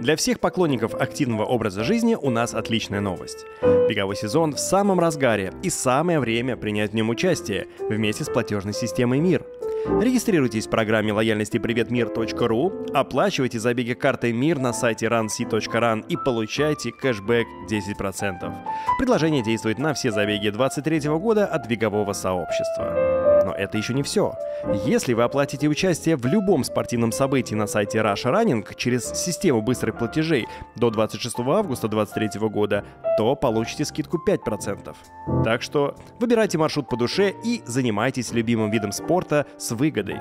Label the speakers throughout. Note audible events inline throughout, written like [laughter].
Speaker 1: Для всех поклонников активного образа жизни у нас отличная новость. Беговой сезон в самом разгаре и самое время принять в нем участие вместе с платежной системой МИР. Регистрируйтесь в программе лояльности приветмир.ру, оплачивайте забеги картой МИР на сайте runc.run и получайте кэшбэк 10%. Предложение действует на все забеги 2023 года от бегового сообщества. Но это еще не все. Если вы оплатите участие в любом спортивном событии на сайте Rush Running через систему быстрых платежей до 26 августа 2023 года, то получите скидку 5%. Так что выбирайте маршрут по душе и занимайтесь любимым видом спорта с выгодой.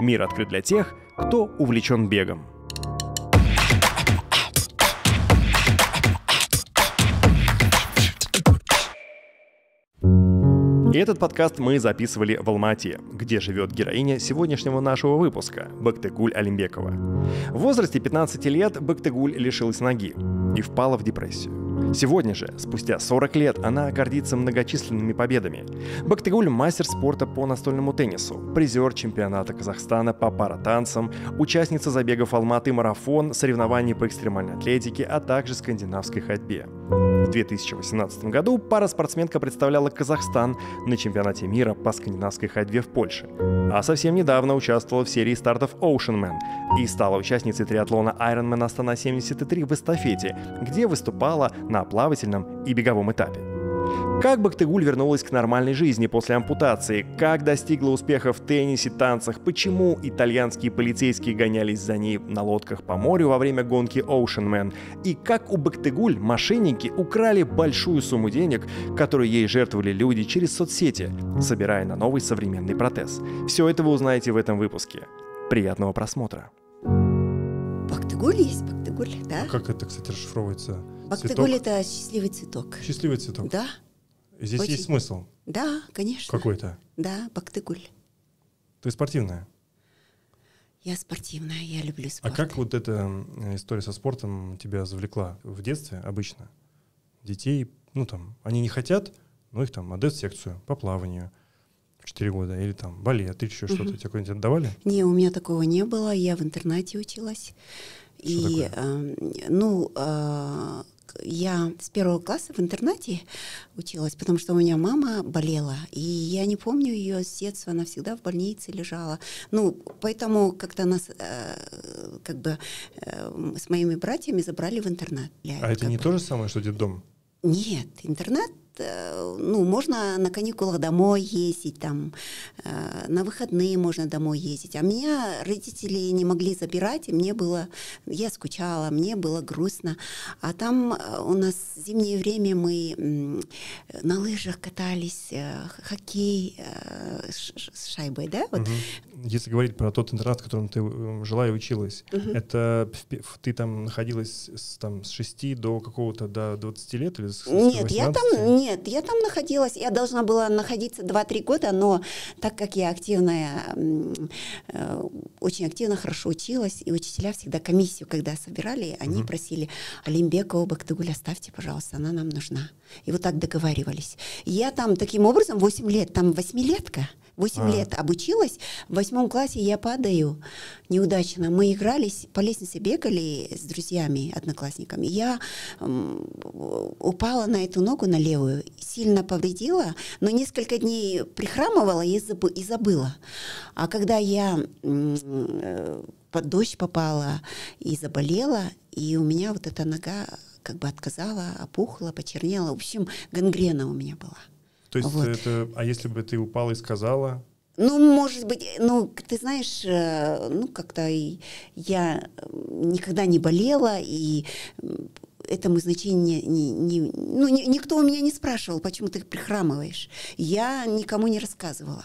Speaker 1: Мир открыт для тех, кто увлечен бегом. И этот подкаст мы записывали в Алмате, где живет героиня сегодняшнего нашего выпуска – Бактыгуль Алимбекова. В возрасте 15 лет Бактыгуль лишилась ноги и впала в депрессию. Сегодня же, спустя 40 лет, она гордится многочисленными победами. Бактыгуль – мастер спорта по настольному теннису, призер чемпионата Казахстана по паратанцам, участница забегов Алматы марафон, соревнований по экстремальной атлетике, а также скандинавской ходьбе. В 2018 году пара спортсменка представляла Казахстан на чемпионате мира по скандинавской ходьбе в Польше. А совсем недавно участвовала в серии стартов Ocean Man и стала участницей триатлона Ironman Астана 73 в эстафете, где выступала на плавательном и беговом этапе. Как Бактыгуль вернулась к нормальной жизни после ампутации? Как достигла успеха в теннисе, танцах? Почему итальянские полицейские гонялись за ней на лодках по морю во время гонки Ocean Man? И как у Бактыгуль мошенники украли большую сумму денег, которую ей жертвовали люди через соцсети, собирая на новый современный протез? Все это вы узнаете в этом выпуске. Приятного просмотра.
Speaker 2: Бактыгуль есть Бактыгуль, да?
Speaker 3: А как это, кстати, расшифровывается?
Speaker 2: Бактыгуль это счастливый цветок.
Speaker 3: Счастливый цветок.
Speaker 2: Да.
Speaker 3: Здесь
Speaker 2: Очень.
Speaker 3: есть смысл
Speaker 2: Да, конечно.
Speaker 3: какой-то.
Speaker 2: Да, Бактыгуль.
Speaker 3: Есть спортивная.
Speaker 2: Я спортивная, я люблю
Speaker 3: А
Speaker 2: спорт.
Speaker 3: как вот эта э, история со спортом тебя завлекла? В детстве обычно детей, ну там, они не хотят, но их там отдают в секцию по плаванию в 4 года, или там балет, или еще что-то. Тебе какое-нибудь отдавали?
Speaker 2: Не, у меня такого не было. Я в интернате училась.
Speaker 3: Что
Speaker 2: И, эм, ну, э, я с первого класса в интернате училась, потому что у меня мама болела, и я не помню ее с детства, она всегда в больнице лежала. Ну, поэтому как-то нас, э, как бы, э, с моими братьями забрали в интернат.
Speaker 3: А это не
Speaker 2: бы-
Speaker 3: то же самое, что детдом?
Speaker 2: Нет, интернат, ну, можно на каникулах домой ездить, там, э, на выходные можно домой ездить. А меня родители не могли забирать, и мне было, я скучала, мне было грустно. А там э, у нас в зимнее время мы на лыжах катались, э, хоккей э, с шайбой, да? Вот.
Speaker 3: Мгм. Если говорить про тот интернат, в котором ты э, жила и училась, это пе- в- ты там находилась с, там, с 6 до какого-то до 20 лет или с,
Speaker 2: Нет, я
Speaker 3: 18?
Speaker 2: там, нет, я там находилась, я должна была находиться 2-3 года, но так как я активная, э, очень активно, хорошо училась, и учителя всегда комиссию, когда собирали, они
Speaker 3: Мгм.
Speaker 2: просили, Олимбекова Бактыгуль, оставьте, пожалуйста, она нам нужна. И вот так договаривались. Я там таким образом 8 лет, там восьмилетка, 8
Speaker 3: А.
Speaker 2: лет обучилась, в восьмом классе я падаю неудачно. Мы игрались, по лестнице бегали с друзьями, одноклассниками. Я упала на эту ногу, на левую, сильно повредила, но несколько дней прихрамывала и, забы- и забыла. А когда я под дождь попала и заболела, и у меня вот эта нога как бы отказала, опухла, почернела. В общем, гангрена у меня была.
Speaker 3: То есть
Speaker 2: Вот.
Speaker 3: это, а если бы ты упала и сказала,
Speaker 2: Ну, может быть, ну, ты знаешь, э, ну, как-то я никогда не болела, и этому значения не, не- ну, ни- никто у меня не спрашивал, почему ты прихрамываешь. Я никому не рассказывала.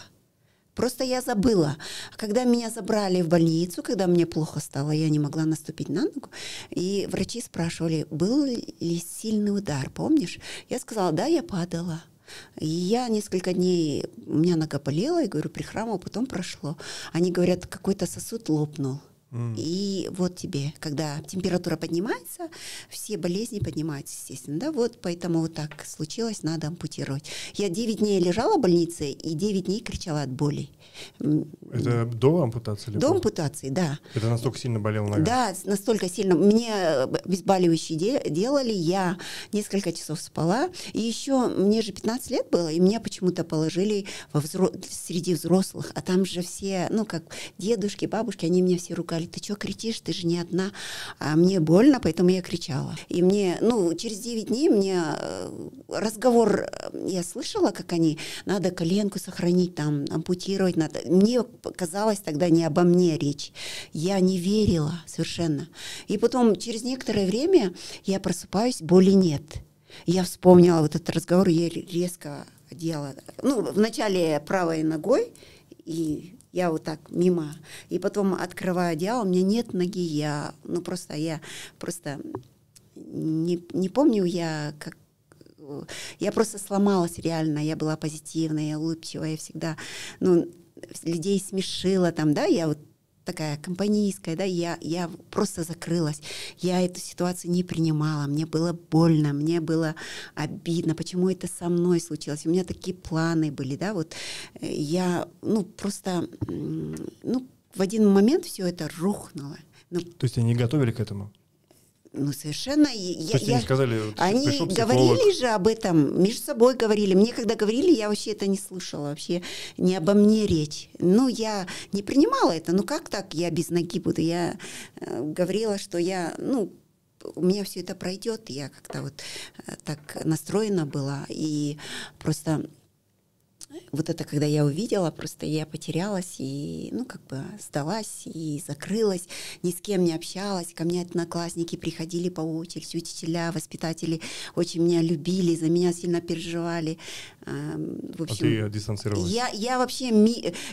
Speaker 2: Просто я забыла. А Когда меня забрали в больницу, когда мне плохо стало, я не могла наступить на ногу, и врачи спрашивали, был ли сильный удар, помнишь? Я сказала, да, я падала. И я несколько дней, у меня нога болела, я говорю, прихрамывала, потом прошло. Они говорят, какой-то сосуд лопнул. И вот тебе, когда температура поднимается, все болезни поднимаются, естественно. Да, вот поэтому вот так случилось, надо ампутировать. Я 9 дней лежала в больнице и 9 дней кричала от боли.
Speaker 1: Это до ампутации?
Speaker 2: До ампутации, да.
Speaker 1: Это настолько сильно болела нога?
Speaker 2: Да, настолько сильно. Мне обезболивающие де- делали, я несколько часов спала. И еще мне же 15 лет было, и меня почему-то положили во взро- среди взрослых. А там же все, ну как дедушки, бабушки, они меня все ругали сказали, ты что кричишь, ты же не одна. А мне больно, поэтому я кричала. И мне, ну, через 9 дней мне э, разговор, э, я слышала, как они, надо коленку сохранить, там, ампутировать надо. Мне казалось тогда не обо мне речь. Я не верила совершенно. И потом, через некоторое время я просыпаюсь, боли нет. Я вспомнила вот этот разговор, я резко одела, ну, вначале правой ногой, и я вот так мимо, и потом открываю одеяло, у меня нет ноги, я, ну просто я просто не, не помню я как я просто сломалась реально, я была позитивная, улыбчивая, всегда, ну, людей смешила там, да, я вот такая компанийская, да, я, я просто закрылась. Я эту ситуацию не принимала, мне было больно, мне было обидно, почему это со мной случилось. У меня такие планы были, да, вот э, я, ну, просто, ну, в один момент все это рухнуло. Ну,
Speaker 1: То есть они не готовили к этому?
Speaker 2: Ну, совершенно. Я,
Speaker 1: есть
Speaker 2: я,
Speaker 1: они сказали, вот,
Speaker 2: они говорили же об этом, между собой говорили. Мне когда говорили, я вообще это не слышала, вообще не обо мне речь. Ну, я не принимала это. Ну, как так я без ноги буду? Я э, говорила, что я, ну, у меня все это пройдет. Я как-то вот э, так настроена была. И просто вот это, когда я увидела, просто я потерялась и, ну, как бы сдалась и закрылась, ни с кем не общалась. Ко мне одноклассники приходили по очереди, учителя, воспитатели очень меня любили, за меня сильно переживали.
Speaker 1: В общем, а ты дистанцировалась?
Speaker 2: Я, я вообще,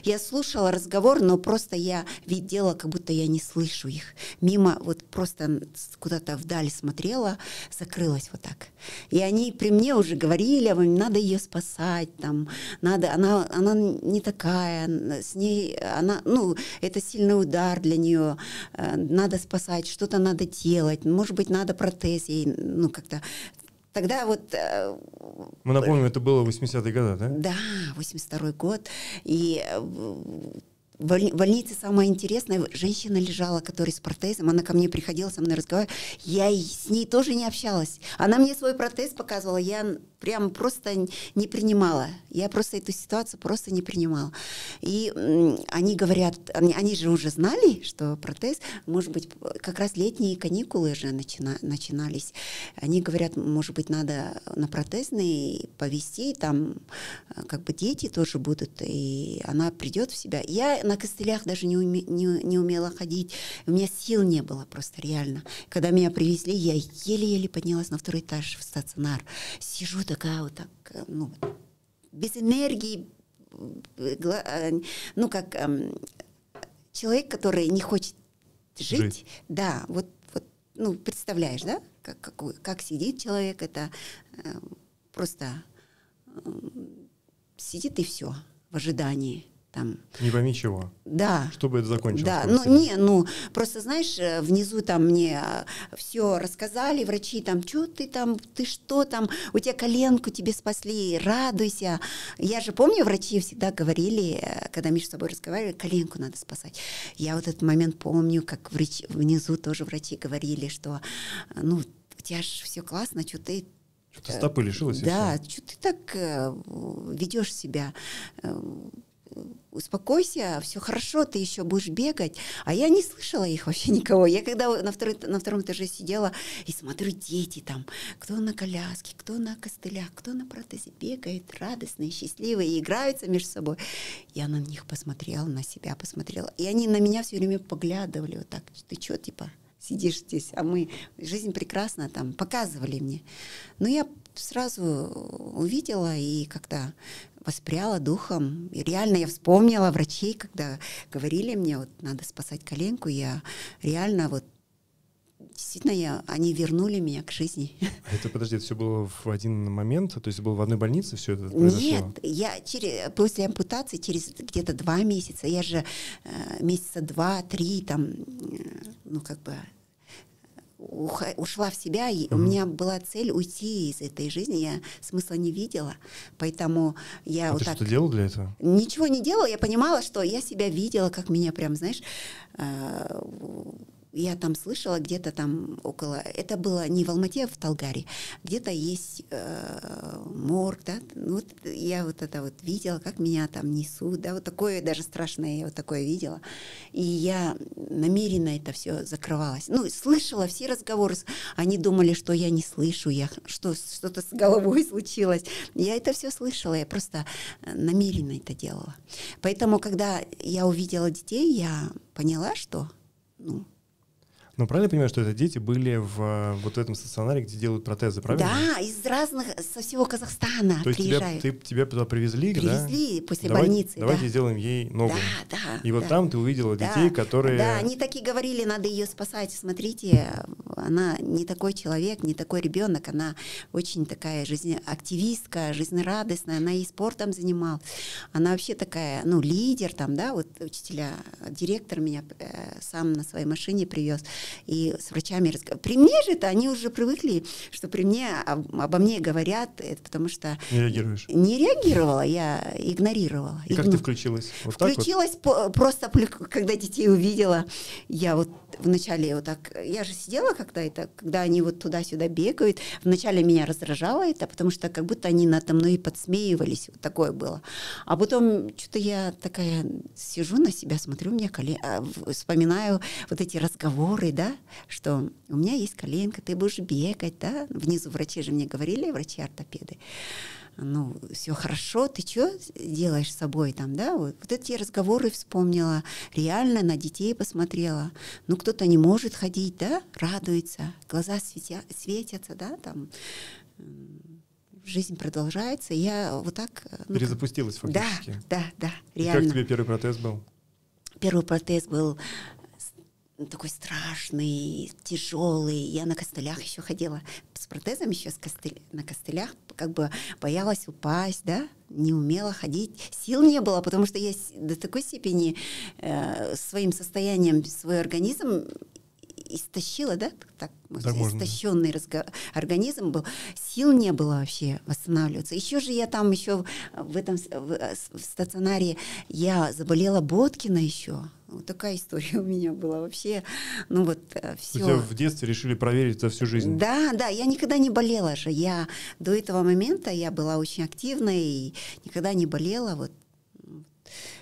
Speaker 2: я слушала разговор, но просто я видела, как будто я не слышу их. Мимо, вот просто куда-то вдаль смотрела, закрылась вот так. И они при мне уже говорили, надо ее спасать, там, надо, она, она не такая, с ней, она, ну, это сильный удар для нее, э, надо спасать, что-то надо делать, может быть, надо протез ей, ну, как-то Тогда вот... Э,
Speaker 1: Мы напомним, это было 80-е годы, да?
Speaker 2: Да, 82-й год. И э, в больнице самое интересное, женщина лежала, которая с протезом, она ко мне приходила, со мной разговаривала, я с ней тоже не общалась. Она мне свой протез показывала, я прям просто не принимала. Я просто эту ситуацию просто не принимала. И они говорят, они, они же уже знали, что протез, может быть, как раз летние каникулы уже начина, начинались. Они говорят, может быть, надо на протезный повести, там как бы дети тоже будут, и она придет в себя. Я на костылях даже не, уме, не, не умела ходить, у меня сил не было просто реально. Когда меня привезли, я еле-еле поднялась на второй этаж в стационар. Сижу такая вот так, э, ну, без энергии, э, ну, как эм, человек, который не хочет жить, жить. да, вот, вот, ну, представляешь, да, как, как, как сидит человек, это э, просто э, сидит и все в ожидании там.
Speaker 1: Не пойми чего.
Speaker 2: Да.
Speaker 1: Чтобы это закончилось.
Speaker 2: Да, ну не, ну просто знаешь, э, внизу там мне а, все рассказали, врачи там, что ты там, ты что там, у тебя коленку тебе спасли, радуйся. Я же помню, врачи всегда говорили, э, когда между собой разговаривали, коленку надо спасать. Я вот этот момент помню, как врач, внизу тоже врачи говорили, что ну у тебя же все классно, что ты
Speaker 1: что-то стопы лишилась?
Speaker 2: Да, что ты так э, ведешь себя? Успокойся, все хорошо, ты еще будешь бегать. А я не слышала их вообще никого. Я когда на, второй, на втором этаже сидела и смотрю, дети там, кто на коляске, кто на костылях, кто на протезе, бегает радостные, счастливые, играются между собой. Я на них посмотрела, на себя посмотрела. И они на меня все время поглядывали вот так. Ты что, типа, сидишь здесь, а мы, жизнь прекрасна, там, показывали мне. Но я сразу увидела и как-то воспряла духом. И реально я вспомнила врачей, когда говорили мне, вот надо спасать коленку, я реально вот действительно, я, они вернули меня к жизни.
Speaker 1: А это, подожди, это все было в один момент? То есть было в одной больнице все это произошло?
Speaker 2: Нет, я через, после ампутации, через где-то два месяца, я же э, месяца два-три там, э, ну как бы ушла в себя, и mm-hmm. у меня была цель уйти из этой жизни, я смысла не видела, поэтому я
Speaker 1: а
Speaker 2: вот
Speaker 1: ты
Speaker 2: так...
Speaker 1: что делала для этого?
Speaker 2: Ничего не делала, я понимала, что я себя видела, как меня прям, знаешь, э, я там слышала где-то там около, это было не в Алмате, а в Талгаре, где-то есть э, морг, да, вот я вот это вот видела, как меня там несут, да, вот такое даже страшное я вот такое видела, и я намеренно это все закрывалась, ну, слышала все разговоры, они думали, что я не слышу, я, что что-то с головой [laughs] случилось, я это все слышала, я просто намеренно это делала, поэтому, когда я увидела детей, я поняла, что, ну,
Speaker 1: ну, правильно я понимаю, что это дети были в вот в этом стационаре, где делают протезы, правильно?
Speaker 2: Да, из разных, со всего Казахстана
Speaker 1: То есть
Speaker 2: приезжают.
Speaker 1: Тебя, ты, тебя туда привезли,
Speaker 2: Привезли
Speaker 1: да?
Speaker 2: после
Speaker 1: Давай,
Speaker 2: больницы,
Speaker 1: Давайте
Speaker 2: да.
Speaker 1: сделаем ей ногу.
Speaker 2: Да, да.
Speaker 1: И вот
Speaker 2: да.
Speaker 1: там ты увидела
Speaker 2: Да,
Speaker 1: детей, которые...
Speaker 2: Да, они такие говорили, надо ее спасать. Смотрите, она не такой человек, не такой ребенок, она очень такая жизнеактивистка, жизнерадостная, она и спортом занималась. Она вообще такая, ну, лидер там, да, вот учителя, директор меня э, сам на своей машине привез. И с врачами разговаривал. При мне же это они уже привыкли, что при мне об, обо мне говорят, это потому что...
Speaker 1: Не реагируешь?
Speaker 2: Не реагировала, я игнорировала.
Speaker 1: И как ты включилась? Вот
Speaker 2: включилась
Speaker 1: вот?
Speaker 2: по, просто, когда детей увидела, я вот вначале вот так, я же сидела когда это, когда они вот туда-сюда бегают, вначале меня раздражало это, потому что как будто они надо мной подсмеивались, вот такое было. А потом что-то я такая сижу на себя, смотрю, у меня колен... вспоминаю вот эти разговоры, да, что у меня есть коленка, ты будешь бегать, да, внизу врачи же мне говорили, врачи-ортопеды, ну, все хорошо, ты что делаешь с собой там, да, вот, вот эти разговоры вспомнила, реально на детей посмотрела, ну, кто-то не может ходить, да, радуется, глаза светя, светятся, да, там, жизнь продолжается, я вот так...
Speaker 1: Ну, Перезапустилась фактически.
Speaker 2: Да, да, да,
Speaker 1: реально. И как тебе первый протез был?
Speaker 2: Первый протез был такой страшный, тяжелый. Я на костылях еще ходила с протезом еще с костыль, на костылях, как бы боялась упасть, да, не умела ходить. Сил не было, потому что я до такой степени э, своим состоянием свой организм истощила, да, так,
Speaker 1: так
Speaker 2: истощенный разго- организм был, сил не было вообще восстанавливаться. Еще же я там еще в этом в, в стационаре я заболела Боткина еще. Вот такая история [laughs] у меня была вообще. Ну вот все.
Speaker 1: У тебя в детстве решили проверить за всю жизнь?
Speaker 2: Да, да, я никогда не болела же. Я до этого момента я была очень активной и никогда не болела. Вот.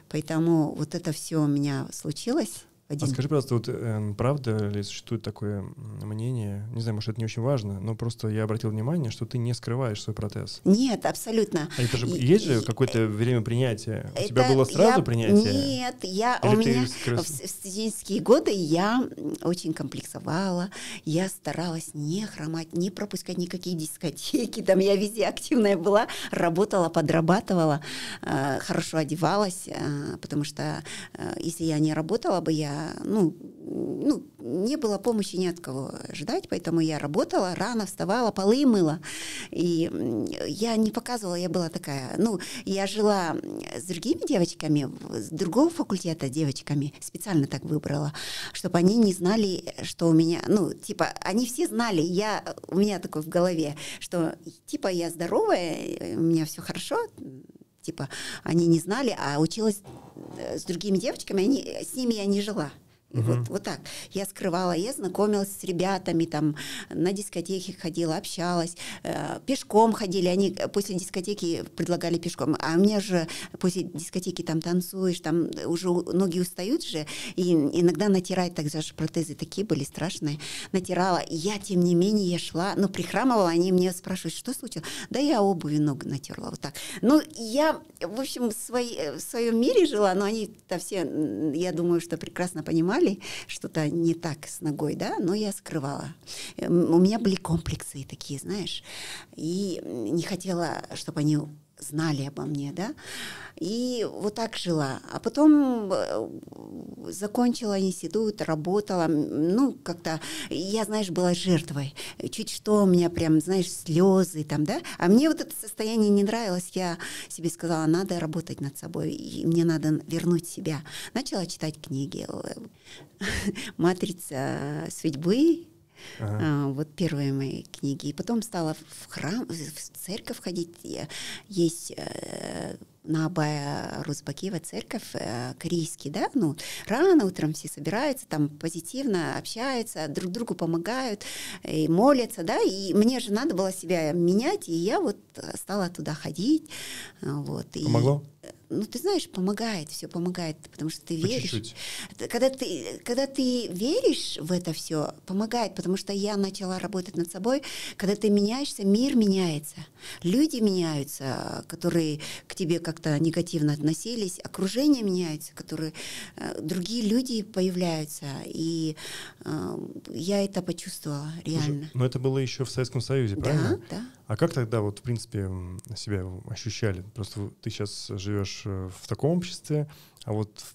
Speaker 2: Поэтому вот это все у меня случилось
Speaker 1: один. А скажи, пожалуйста, вот э, правда ли существует такое мнение, не знаю, может, это не очень важно, но просто я обратил внимание, что ты не скрывааешь свой протез.
Speaker 2: Нет, абсолютно.
Speaker 1: А это же и, есть же какое-то время принятия? У тебя было сразу
Speaker 2: я,
Speaker 1: принятие?
Speaker 2: Нет, я, у меня скры... в, в студенческие годы я очень комплексовала, я старалась не хромать, не пропускать никакие дискотеки, там я везде активная была, работала, подрабатывала, э, хорошо одевалась, э, потому что э, если я не работала бы, я ну, ну, не было помощи ни от кого ждать, поэтому я работала, рано вставала, полы мыла. И я не показывала, я была такая, ну, я жила с другими девочками, с другого факультета девочками, специально так выбрала, чтобы они не знали, что у меня, ну, типа, они все знали, я, у меня такое в голове, что, типа, я здоровая, у меня все хорошо, типа, они не знали, а училась э, с другими девочками, они, с ними я не жила. Угу. вот, вот так. Я скрывала, я знакомилась с ребятами, там, на дискотеке ходила, общалась, э, пешком ходили, они после дискотеки предлагали пешком, а меня же после дискотеки там танцуешь, там уже ноги устают же, и иногда натирать, так же протезы такие были страшные, натирала, и я, тем не менее, я шла, ну, прихрамывала, они мне спрашивают, что случилось? Да я обуви ногу натерла, вот так. Ну, я, в общем, в, своей, в своем мире жила, но они-то все, я думаю, что прекрасно понимали, сказали, что-то не так с ногой, да, но я скрывала. У меня были комплексы такие, знаешь, и не хотела, чтобы они знали обо мне, да. И вот так жила. А потом э, закончила институт, работала. Ну, как-то, я, знаешь, была жертвой. Чуть что у меня прям, знаешь, слезы там, да. А мне вот это состояние не нравилось. Я себе сказала, надо работать над собой. И мне надо вернуть себя. Начала читать книги. [laughs] «Матрица судьбы», Ага. А, вот первые мои книги. И потом стала в храм, в церковь ходить. Есть э, на Абая Рузбакиева церковь, э, корейский, да, ну, рано утром все собираются, там позитивно общаются, друг другу помогают, и молятся, да, и мне же надо было себя менять, и я вот стала туда ходить, вот.
Speaker 1: Помогло?
Speaker 2: Ну, ты знаешь, помогает, все помогает, потому что ты веришь. чуть-чуть. Когда ты, когда ты веришь в это все, помогает, потому что я начала работать над собой. Когда ты меняешься, мир меняется, люди меняются, которые к тебе как-то негативно относились, окружение меняется, которые э, другие люди появляются, и э, я это почувствовала реально.
Speaker 1: но это было еще в Советском Союзе, правильно?
Speaker 2: Да, да.
Speaker 1: А как тогда вот, в принципе, себя ощущали? Просто ты сейчас живешь э, в таком обществе, а вот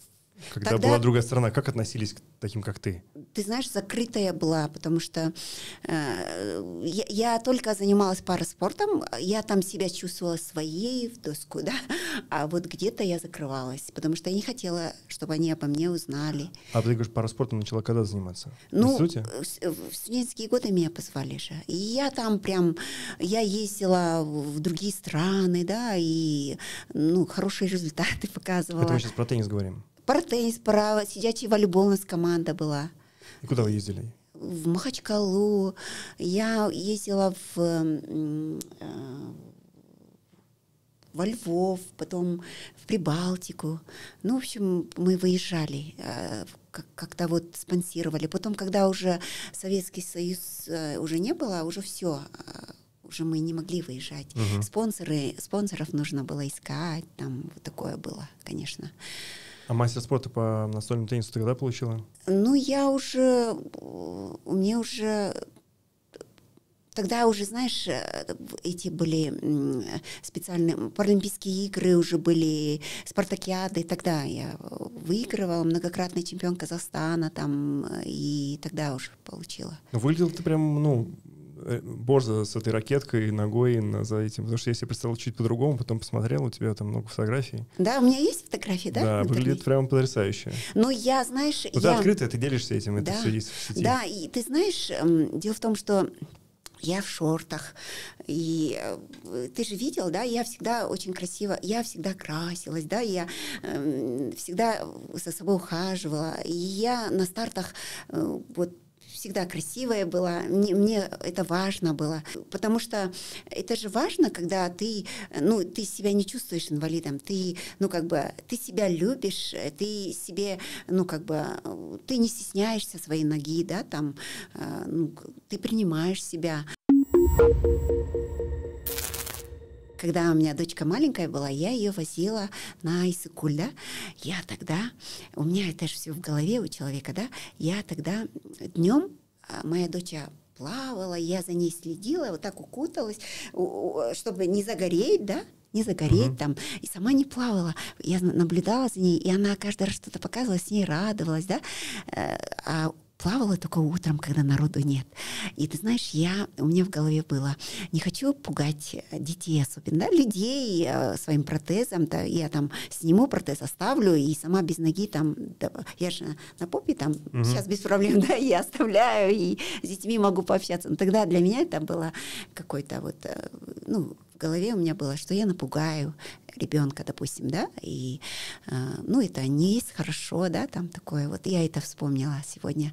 Speaker 1: когда Тогда... была другая сторона, как относились к таким, как ты?
Speaker 2: Ты знаешь, закрытая была, потому что э, я, я только занималась параспортом, я там себя чувствовала своей в доску, [laughs] да, а вот где-то я закрывалась, потому что я не хотела, чтобы они обо мне узнали.
Speaker 1: А ты говоришь, параспортом начала когда заниматься?
Speaker 2: Ну, в, в студенческие годы меня позвали же. И я там прям, я ездила в другие страны, да, и, ну, хорошие [laughs] результаты показывала.
Speaker 1: Это мы сейчас про теннис говорим.
Speaker 2: Про теннис, про сидячий волейбол у нас команда была.
Speaker 1: И куда вы ездили?
Speaker 2: В Махачкалу. Я ездила в, э, во Львов, потом в Прибалтику. Ну, в общем, мы выезжали, э, как-то вот спонсировали. Потом, когда уже Советский Союз э, уже не было, уже все уже мы не могли выезжать. Угу. Спонсоры, спонсоров нужно было искать, там вот такое было, конечно.
Speaker 1: А мастер спорта по настольному теннису ты когда получила?
Speaker 2: Ну, я уже, у меня уже Тогда уже, знаешь, эти были специальные паралимпийские игры, уже были спартакиады. Тогда я выигрывала, многократный чемпион Казахстана там, и тогда уже получила.
Speaker 1: Выглядел ты прям, ну, Э, борзо с этой ракеткой, ногой за этим. Потому что я себе представил чуть по-другому, потом посмотрел, у тебя там много фотографий.
Speaker 2: Да, у меня есть фотографии, да?
Speaker 1: Да, выглядит прямо потрясающе.
Speaker 2: Ну, я, знаешь...
Speaker 1: Ну,
Speaker 2: я...
Speaker 1: ты открытая, ты делишься этим, это да, все есть в сети.
Speaker 2: Да, и ты знаешь, дело в том, что я в шортах, и э, ты же видел, да, я всегда очень красиво, я всегда красилась, да, я э, всегда за собой ухаживала, и я на стартах э, вот всегда красивая была. Мне, мне это важно было, потому что это же важно, когда ты, ну, ты себя не чувствуешь инвалидом, ты, ну, как бы, ты себя любишь, ты себе, ну, как бы, ты не стесняешься своей ноги, да, там, э, ну, ты принимаешь себя. Когда у меня дочка маленькая была, я ее возила на Исыкуль, да, я тогда, у меня это же все в голове у человека, да, я тогда днем, а, моя дочь плавала, я за ней следила, вот так укуталась, чтобы не загореть, да, не загореть uh-huh. там. И сама не плавала. Я наблюдала за ней, и она каждый раз что-то показывала, с ней радовалась, да. Э, а плавала только утром, когда народу нет. И ты знаешь, я, у меня в голове было, не хочу пугать детей особенно, да, людей э, своим протезом, да, я там сниму протез, оставлю, и сама без ноги там, да, я же на попе там, угу. сейчас без проблем, [laughs] да, я оставляю, и с детьми могу пообщаться. Но тогда для меня это было какой-то вот, э, ну, в голове у меня было, что я напугаю ребенка, допустим, да, и, э, ну, это не есть хорошо, да, там такое, вот я это вспомнила сегодня.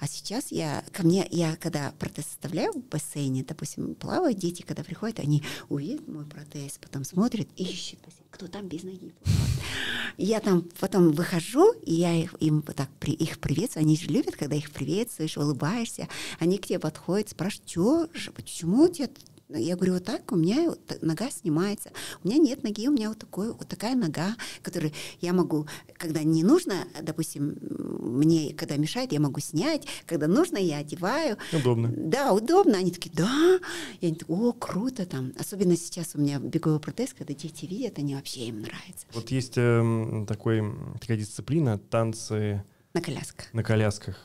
Speaker 2: А сейчас я, ко мне, я когда протез оставляю в бассейне, допустим, плавают дети, когда приходят, они увидят мой протез, потом смотрят, ищут, кто там без ноги Я там потом выхожу, и я их, им вот так при, их приветствую. Они же любят, когда их приветствуешь, улыбаешься. Они к тебе подходят, спрашивают, что почему у тебя Я говорю, вот так, у меня нога снимается. У меня нет ноги, у меня вот, такой, вот такая нога, которую я могу, когда не нужно, допустим, мне, когда мешает, я могу снять, когда нужно, я одеваю.
Speaker 1: Удобно.
Speaker 2: Да, удобно. Они такие, да. Я такие, о, круто там. Особенно сейчас у меня беговой протез, когда дети видят, они вообще им нравится.
Speaker 1: Вот есть э, такой, такая дисциплина, танцы...
Speaker 2: На колясках.
Speaker 1: На колясках.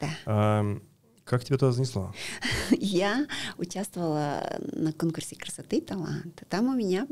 Speaker 2: Да.
Speaker 1: А, как тебя туда занесло? [laughs]
Speaker 2: Я участвовала на конкурсе красоты и таланта. Там у меня...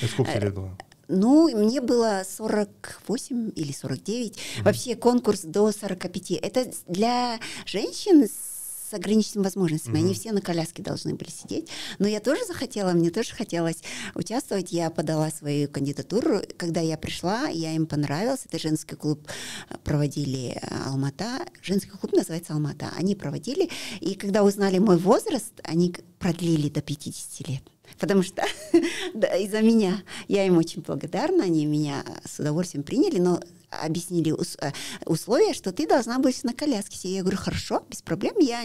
Speaker 1: И сколько тебе лет было?
Speaker 2: Ну, мне было 48 или 49. Mm-hmm. Вообще конкурс до 45. Это для женщин с с ограниченными возможностями. Mm-hmm. Они все на коляске должны были сидеть. Но я тоже захотела, мне тоже хотелось участвовать. Я подала свою кандидатуру. Когда я пришла, я им понравилась. Это женский клуб э, проводили э, Алмата. Женский клуб называется Алмата. Они проводили. И когда узнали мой возраст, они продлили до 50 лет потому что [laughs] да, из-за меня я им очень благодарна, они меня с удовольствием приняли, но объяснили э, условия, что ты должна быть на коляске. Я говорю, хорошо, без проблем, я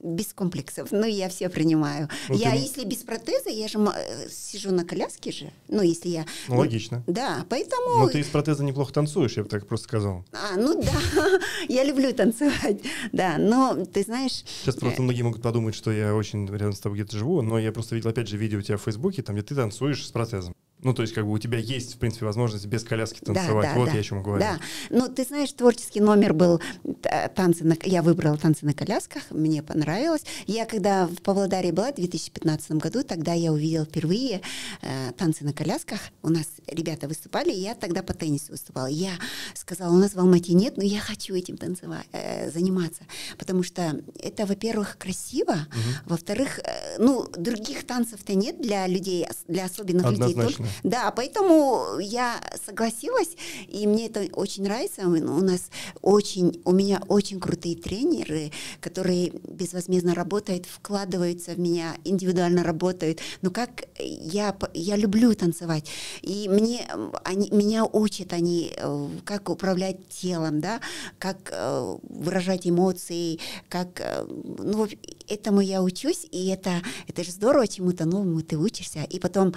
Speaker 2: без комплексов. Ну, я все принимаю. Ну, я, ты... если без протеза, я же э, сижу на коляске же. Ну, если я...
Speaker 1: Ну, логично.
Speaker 2: Да, поэтому...
Speaker 1: Но ты из протеза неплохо танцуешь, я бы так просто сказал.
Speaker 2: А, ну да, [laughs] я люблю танцевать. [laughs] Да, но ты знаешь...
Speaker 1: Сейчас просто э, многие могут подумать, что я очень рядом с тобой где-то живу, но я просто видел, опять же, видео у тебя в Фейсбуке, там, где ты танцуешь с протезом. Ну, то есть, как бы у тебя есть, в принципе, возможность без коляски танцевать. Да, да, вот да, я о чем говорю.
Speaker 2: Да. Ну, ты знаешь, творческий номер был э, танцы на... Я выбрала танцы на колясках, мне понравилось. Я когда в Павлодаре была в 2015 году, тогда я увидела впервые э, танцы на колясках. У нас ребята выступали, и я тогда по теннису выступала. Я сказала, у нас в Алмате нет, но я хочу этим танцевать, э, заниматься. Потому что это, во-первых, красиво, угу. во-вторых, э, ну, других танцев-то нет для людей, для особенных
Speaker 1: Однозначно.
Speaker 2: людей. Да, поэтому я согласилась, и мне это очень нравится. У нас очень, у меня очень крутые тренеры, которые безвозмездно работают, вкладываются в меня, индивидуально работают. Но как я, я люблю танцевать, и мне, они, меня учат они, э, как управлять телом, да, как э, выражать эмоции, как, э, ну, этому я учусь, и это, это же здорово, чему-то новому ты учишься. И потом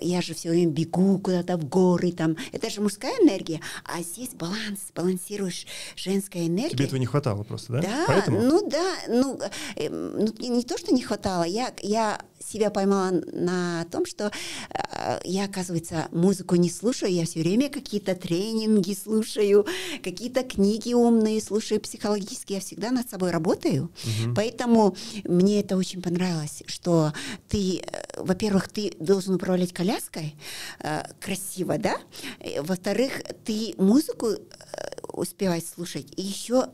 Speaker 2: я же все время бегу куда-то в горы, там, это же мужская энергия, а здесь баланс, балансируешь женская энергия.
Speaker 1: Тебе этого не хватало просто, да?
Speaker 2: Да,
Speaker 1: Поэтому?
Speaker 2: ну да, ну, э, ну не то, что не хватало, я, я себя поймала на том, что э, я, оказывается, музыку не слушаю, я все время какие-то тренинги слушаю, какие-то книги умные слушаю, психологические, я всегда над собой работаю. Угу. Поэтому мне это очень понравилось, что ты, э, во-первых, ты должен управлять коляской э, красиво, да? Э, во-вторых, ты музыку э, успевать слушать, и еще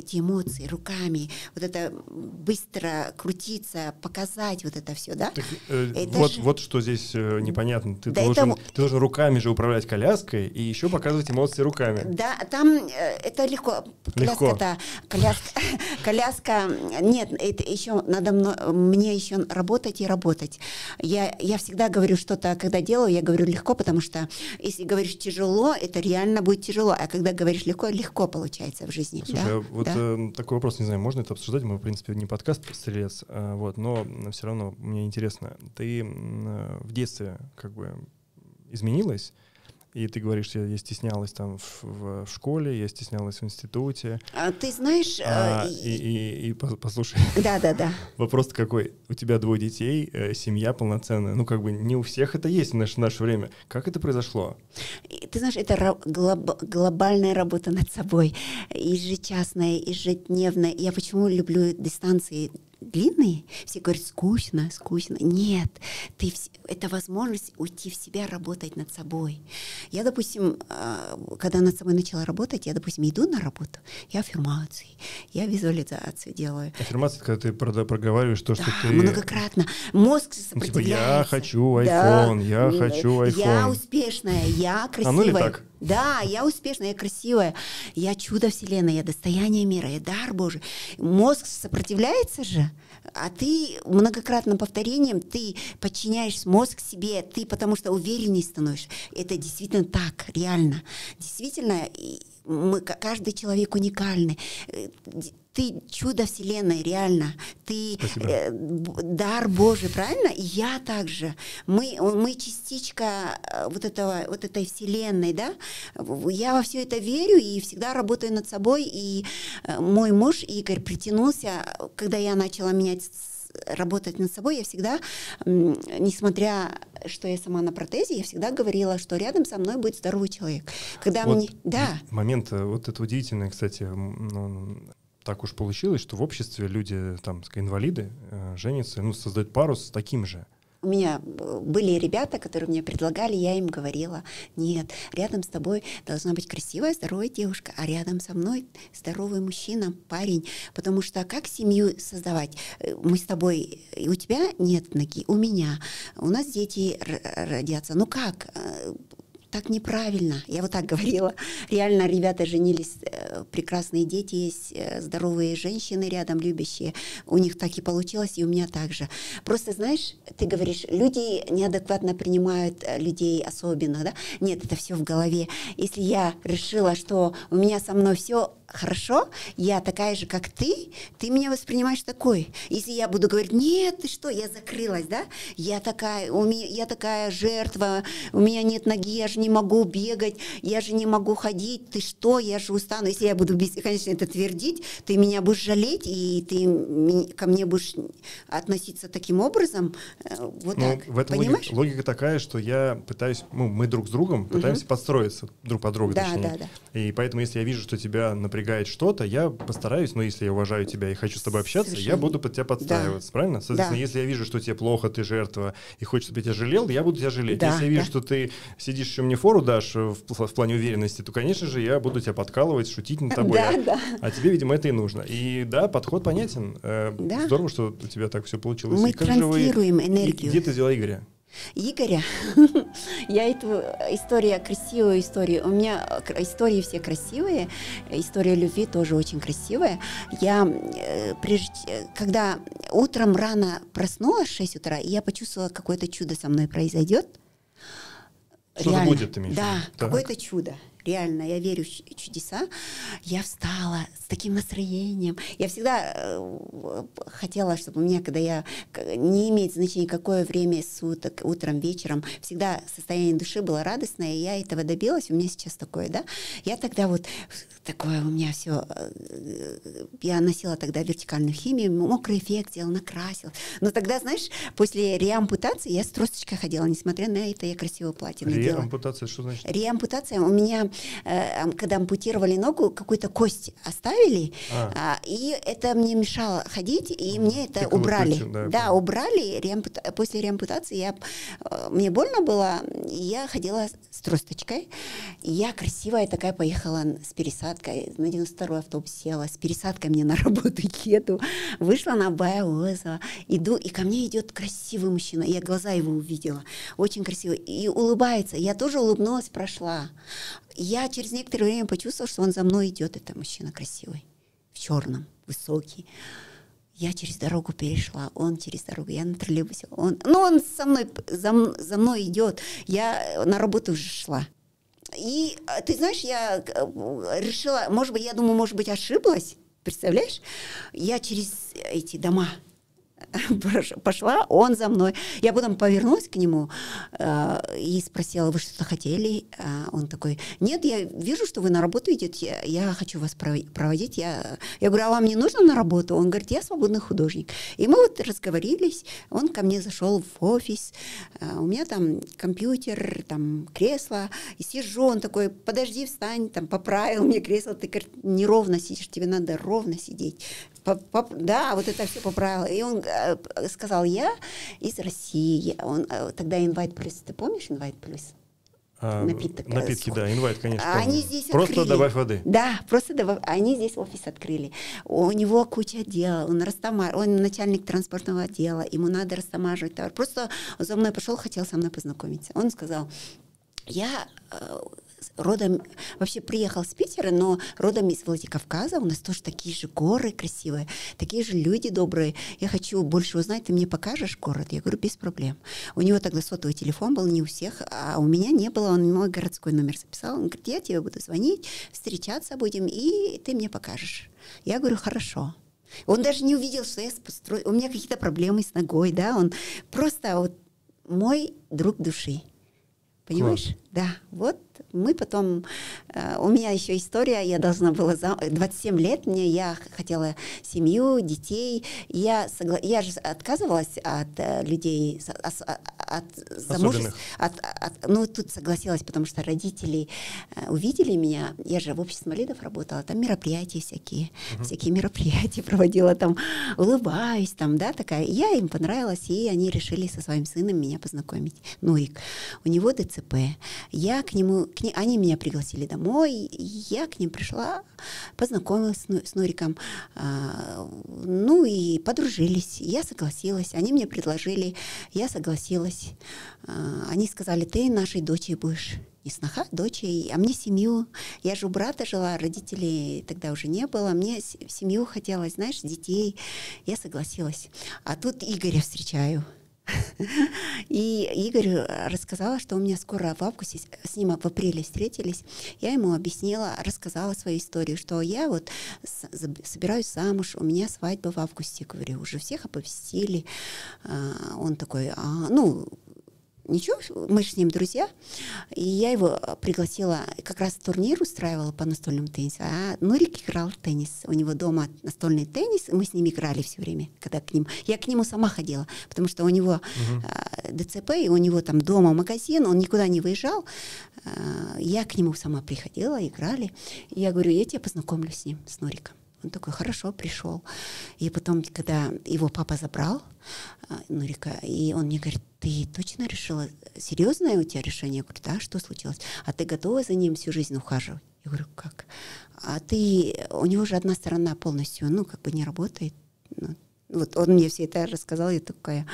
Speaker 2: эти эмоции руками, вот это быстро крутиться, показать вот это все, да? Так,
Speaker 1: э, это вот, же... вот что здесь э, непонятно. Ты, да должен, это... ты должен руками же управлять коляской и еще показывать эмоции руками.
Speaker 2: Да, там э, это легко. Коляска легко. это коляска, коляска. Нет, это еще надо мне еще работать и работать. Я я всегда говорю что-то, когда делаю, я говорю легко, потому что если говоришь тяжело, это реально будет тяжело, а когда говоришь легко, легко получается в жизни.
Speaker 1: Слушай,
Speaker 2: да?
Speaker 1: а вот да? э, такой вопрос, не знаю, можно это обсуждать, мы, в принципе, не подкаст «Стрелец», э, вот, но все равно мне интересно, ты э, в детстве как бы изменилась, и ты говоришь, я, я стеснялась там в, в, в школе, я стеснялась в институте.
Speaker 2: А, ты знаешь...
Speaker 1: А, э, и, и, и, и послушай.
Speaker 2: Да, да, да.
Speaker 1: Вопрос какой? У тебя двое детей, э, семья полноценная. Ну, как бы не у всех это есть в наше, в наше время. Как это произошло?
Speaker 2: Ты знаешь, это глоб, глобальная работа над собой. Ежечасная, ежедневная. Я почему люблю дистанции длинные, все говорят, скучно, скучно. Нет, ты, это возможность уйти в себя, работать над собой. Я, допустим, а, когда над собой начала работать, я, допустим, иду на работу, я аффирмации, я визуализацию делаю.
Speaker 1: Аффирмация, когда ты проговариваешь то,
Speaker 2: да,
Speaker 1: что ты...
Speaker 2: многократно. Мозг сопротивляется.
Speaker 1: Ну, типа, я хочу iPhone, да. я хочу iPhone.
Speaker 2: Я успешная, я красивая. А ну или так? Да, я успешная, я красивая, я чудо вселенной, я достояние мира, я дар Божий. Мозг сопротивляется же, а ты многократным повторением, ты подчиняешь мозг себе, ты потому что увереннее становишься. Это действительно так, реально. Действительно, мы, каждый человек уникальный. Ты чудо вселенной, реально. Ты
Speaker 1: э,
Speaker 2: дар Божий, правильно? И я также. Мы, мы частичка э, вот, этого, вот этой вселенной, да? Я во все это верю и всегда работаю над собой. И э, мой муж Игорь притянулся, когда я начала менять работать над собой, я всегда, несмотря, что я сама на протезе, я всегда говорила, что рядом со мной будет здоровый человек. Когда
Speaker 1: вот
Speaker 2: мне, да.
Speaker 1: Момент, э, вот это удивительно, кстати, ну, так уж получилось, что в обществе люди, там, инвалиды, э, женятся, ну, создают пару с таким же.
Speaker 2: У меня э, были ребята, которые мне предлагали, я им говорила, нет, рядом с тобой должна быть красивая, здоровая девушка, а рядом со мной здоровый мужчина, парень, потому что как семью создавать? Э, мы с тобой, у тебя нет ноги, у меня, у нас дети родятся, ну как? Так неправильно. Я вот так говорила. Реально ребята женились, э, прекрасные дети есть, э, здоровые женщины рядом, любящие. У них так и получилось, и у меня также. Просто, знаешь, ты говоришь, люди неадекватно принимают э, людей особенно, да? Нет, это все в голове. Если я решила, что у меня со мной все хорошо, я такая же, как ты, ты меня воспринимаешь такой. Если я буду говорить, нет, ты что, я закрылась, да? Я такая, у меня, я такая жертва, у меня нет ноги, я же не могу бегать, я же не могу ходить, ты что, я же устану. Если я буду, конечно, это твердить, ты меня будешь жалеть, и ты ко мне будешь относиться таким образом, э, вот ну, так.
Speaker 1: В этом
Speaker 2: Понимаешь?
Speaker 1: Логика, логика такая, что я пытаюсь, ну, мы друг с другом пытаемся угу. подстроиться друг под друга,
Speaker 2: да,
Speaker 1: точнее.
Speaker 2: Да, да.
Speaker 1: И поэтому, если я вижу, что тебя, например, напрягает что-то, я постараюсь, но если я уважаю тебя и хочу с тобой общаться, Совершенно. я буду под тебя подстраиваться, да. правильно? Соответственно, да. если я вижу, что тебе плохо, ты жертва, и хочешь, чтобы я тебя жалел, я буду тебя жалеть. Да, если я вижу, да. что ты сидишь, еще мне фору дашь в, в плане уверенности, то, конечно же, я буду тебя подкалывать, шутить над тобой. Да, а, да. а тебе, видимо, это и нужно. И да, подход понятен. Э, да. Здорово, что у тебя так все получилось.
Speaker 2: Мы
Speaker 1: и
Speaker 2: транслируем вы, энергию.
Speaker 1: Где ты взяла Игоря?
Speaker 2: Игоря, [laughs] я эту историю, красивую историю, у меня истории все красивые, история любви тоже очень красивая. Я, э, прежде, когда утром рано проснулась в 6 утра, я почувствовала, какое-то чудо со мной произойдет.
Speaker 1: Что-то будет, ты имеешь
Speaker 2: Да, какое-то чудо реально, я верю в чудеса. Я встала с таким настроением. Я всегда э, хотела, чтобы у меня, когда я... Не имеет значения, какое время суток, утром, вечером, всегда состояние души было радостное, и я этого добилась. У меня сейчас такое, да. Я тогда вот... Такое у меня все... Э, я носила тогда вертикальную химию, мокрый эффект делала, накрасила. Но тогда, знаешь, после реампутации я с тросточкой ходила, несмотря на это, я красиво платье надела.
Speaker 1: Реампутация, что значит?
Speaker 2: Реампутация. У меня Э, когда ампутировали ногу, какую-то кость оставили, а. А, и это мне мешало ходить, и мне это Пиковую убрали. Путь, да, да убрали. Реампута... После реампутации я... Э, мне больно было, я ходила с тросточкой. И я красивая такая поехала с пересадкой, на 92-й автобус села, с пересадкой мне на работу [laughs] еду, вышла на Баяоза, иду, и ко мне идет красивый мужчина, я глаза его увидела, очень красивый, и улыбается. Я тоже улыбнулась, прошла. Я через некоторое время почувствовала, что он за мной идет, это мужчина красивый, в черном, высокий. Я через дорогу перешла, он через дорогу, я на троллейбусе, он, ну он со мной, за, за мной идет, я на работу уже шла. И а, ты знаешь, я э, решила, может быть, я думаю, может быть, ошиблась, представляешь? Я через эти дома [laughs] пошла, он за мной. Я потом повернулась к нему э, и спросила, вы что-то хотели? А он такой, нет, я вижу, что вы на работу идете, я хочу вас проводить. Я, я говорю, а вам не нужно на работу? Он говорит, я свободный художник. И мы вот разговорились, он ко мне зашел в офис, э, у меня там компьютер, там кресло, и сижу, он такой, подожди, встань, там поправил мне кресло, ты неровно сидишь, тебе надо ровно сидеть. Да, вот это все поправила. И он э, сказал, я из России. Он э, тогда Invite Plus, ты помнишь Invite Plus?
Speaker 1: А, Напиток, э, напитки, да, инвайт, конечно.
Speaker 2: А они здесь
Speaker 1: просто
Speaker 2: открыли.
Speaker 1: добавь воды.
Speaker 2: Да, просто добавь. Они здесь офис открыли. У него куча дел, он растамар, он начальник транспортного отдела, ему надо растамаживать товар. Просто за мной пошел, хотел со мной познакомиться. Он сказал, я родом, вообще приехал с Питера, но родом из Владикавказа. У нас тоже такие же горы красивые, такие же люди добрые. Я хочу больше узнать, ты мне покажешь город? Я говорю, без проблем. У него тогда сотовый телефон был, не у всех, а у меня не было, он мой городской номер записал. Он говорит, я тебе буду звонить, встречаться будем, и ты мне покажешь. Я говорю, хорошо. Он даже не увидел, что я построю. У меня какие-то проблемы с ногой, да, он просто вот мой друг души. Понимаешь? Класс. Да, вот мы потом, э, у меня еще история, я должна была, за, 27 лет мне, я хотела семью, детей, я, согла, я же отказывалась от э, людей, от, от замужеств, от, от, ну тут согласилась, потому что родители э, увидели меня, я же в обществе инвалидов работала, там мероприятия всякие, угу. всякие мероприятия [laughs] проводила, там улыбаюсь, там, да, такая, я им понравилась, и они решили со своим сыном меня познакомить, Нурик, у него ДЦП, я к нему к ним, они меня пригласили домой, я к ним пришла, познакомилась с, Нуриком, а, ну и подружились. Я согласилась, они мне предложили, я согласилась. А, они сказали, ты нашей дочей будешь не сноха, дочь, а мне семью. Я же у брата жила, родителей тогда уже не было. Мне семью хотелось, знаешь, детей. Я согласилась. А тут Игоря встречаю. И Игорь рассказала, что у меня скоро в августе, с ним в апреле встретились. Я ему объяснила, рассказала свою историю, что я вот собираюсь замуж, у меня свадьба в августе, говорю, уже всех оповестили. А, он такой, а, ну, ничего, мы же с ним друзья. И я его пригласила, как раз турнир устраивала по настольному теннису. А Нурик играл в теннис. У него дома настольный теннис, мы с ним играли все время, когда к ним. Я к нему сама ходила, потому что у него угу. ДЦП, и у него там дома магазин, он никуда не выезжал. А, я к нему сама приходила, играли. И я говорю, я тебя познакомлю с ним, с Нуриком. Он такой, хорошо, пришел. И потом, когда его папа забрал, а, Нурика, и он мне говорит, ты точно решила, серьезное у тебя решение? Я говорю, да, что случилось? А ты готова за ним всю жизнь ухаживать? Я говорю, как? А ты, у него же одна сторона полностью, ну, как бы не работает. Ну, вот он мне все это рассказал, я такая,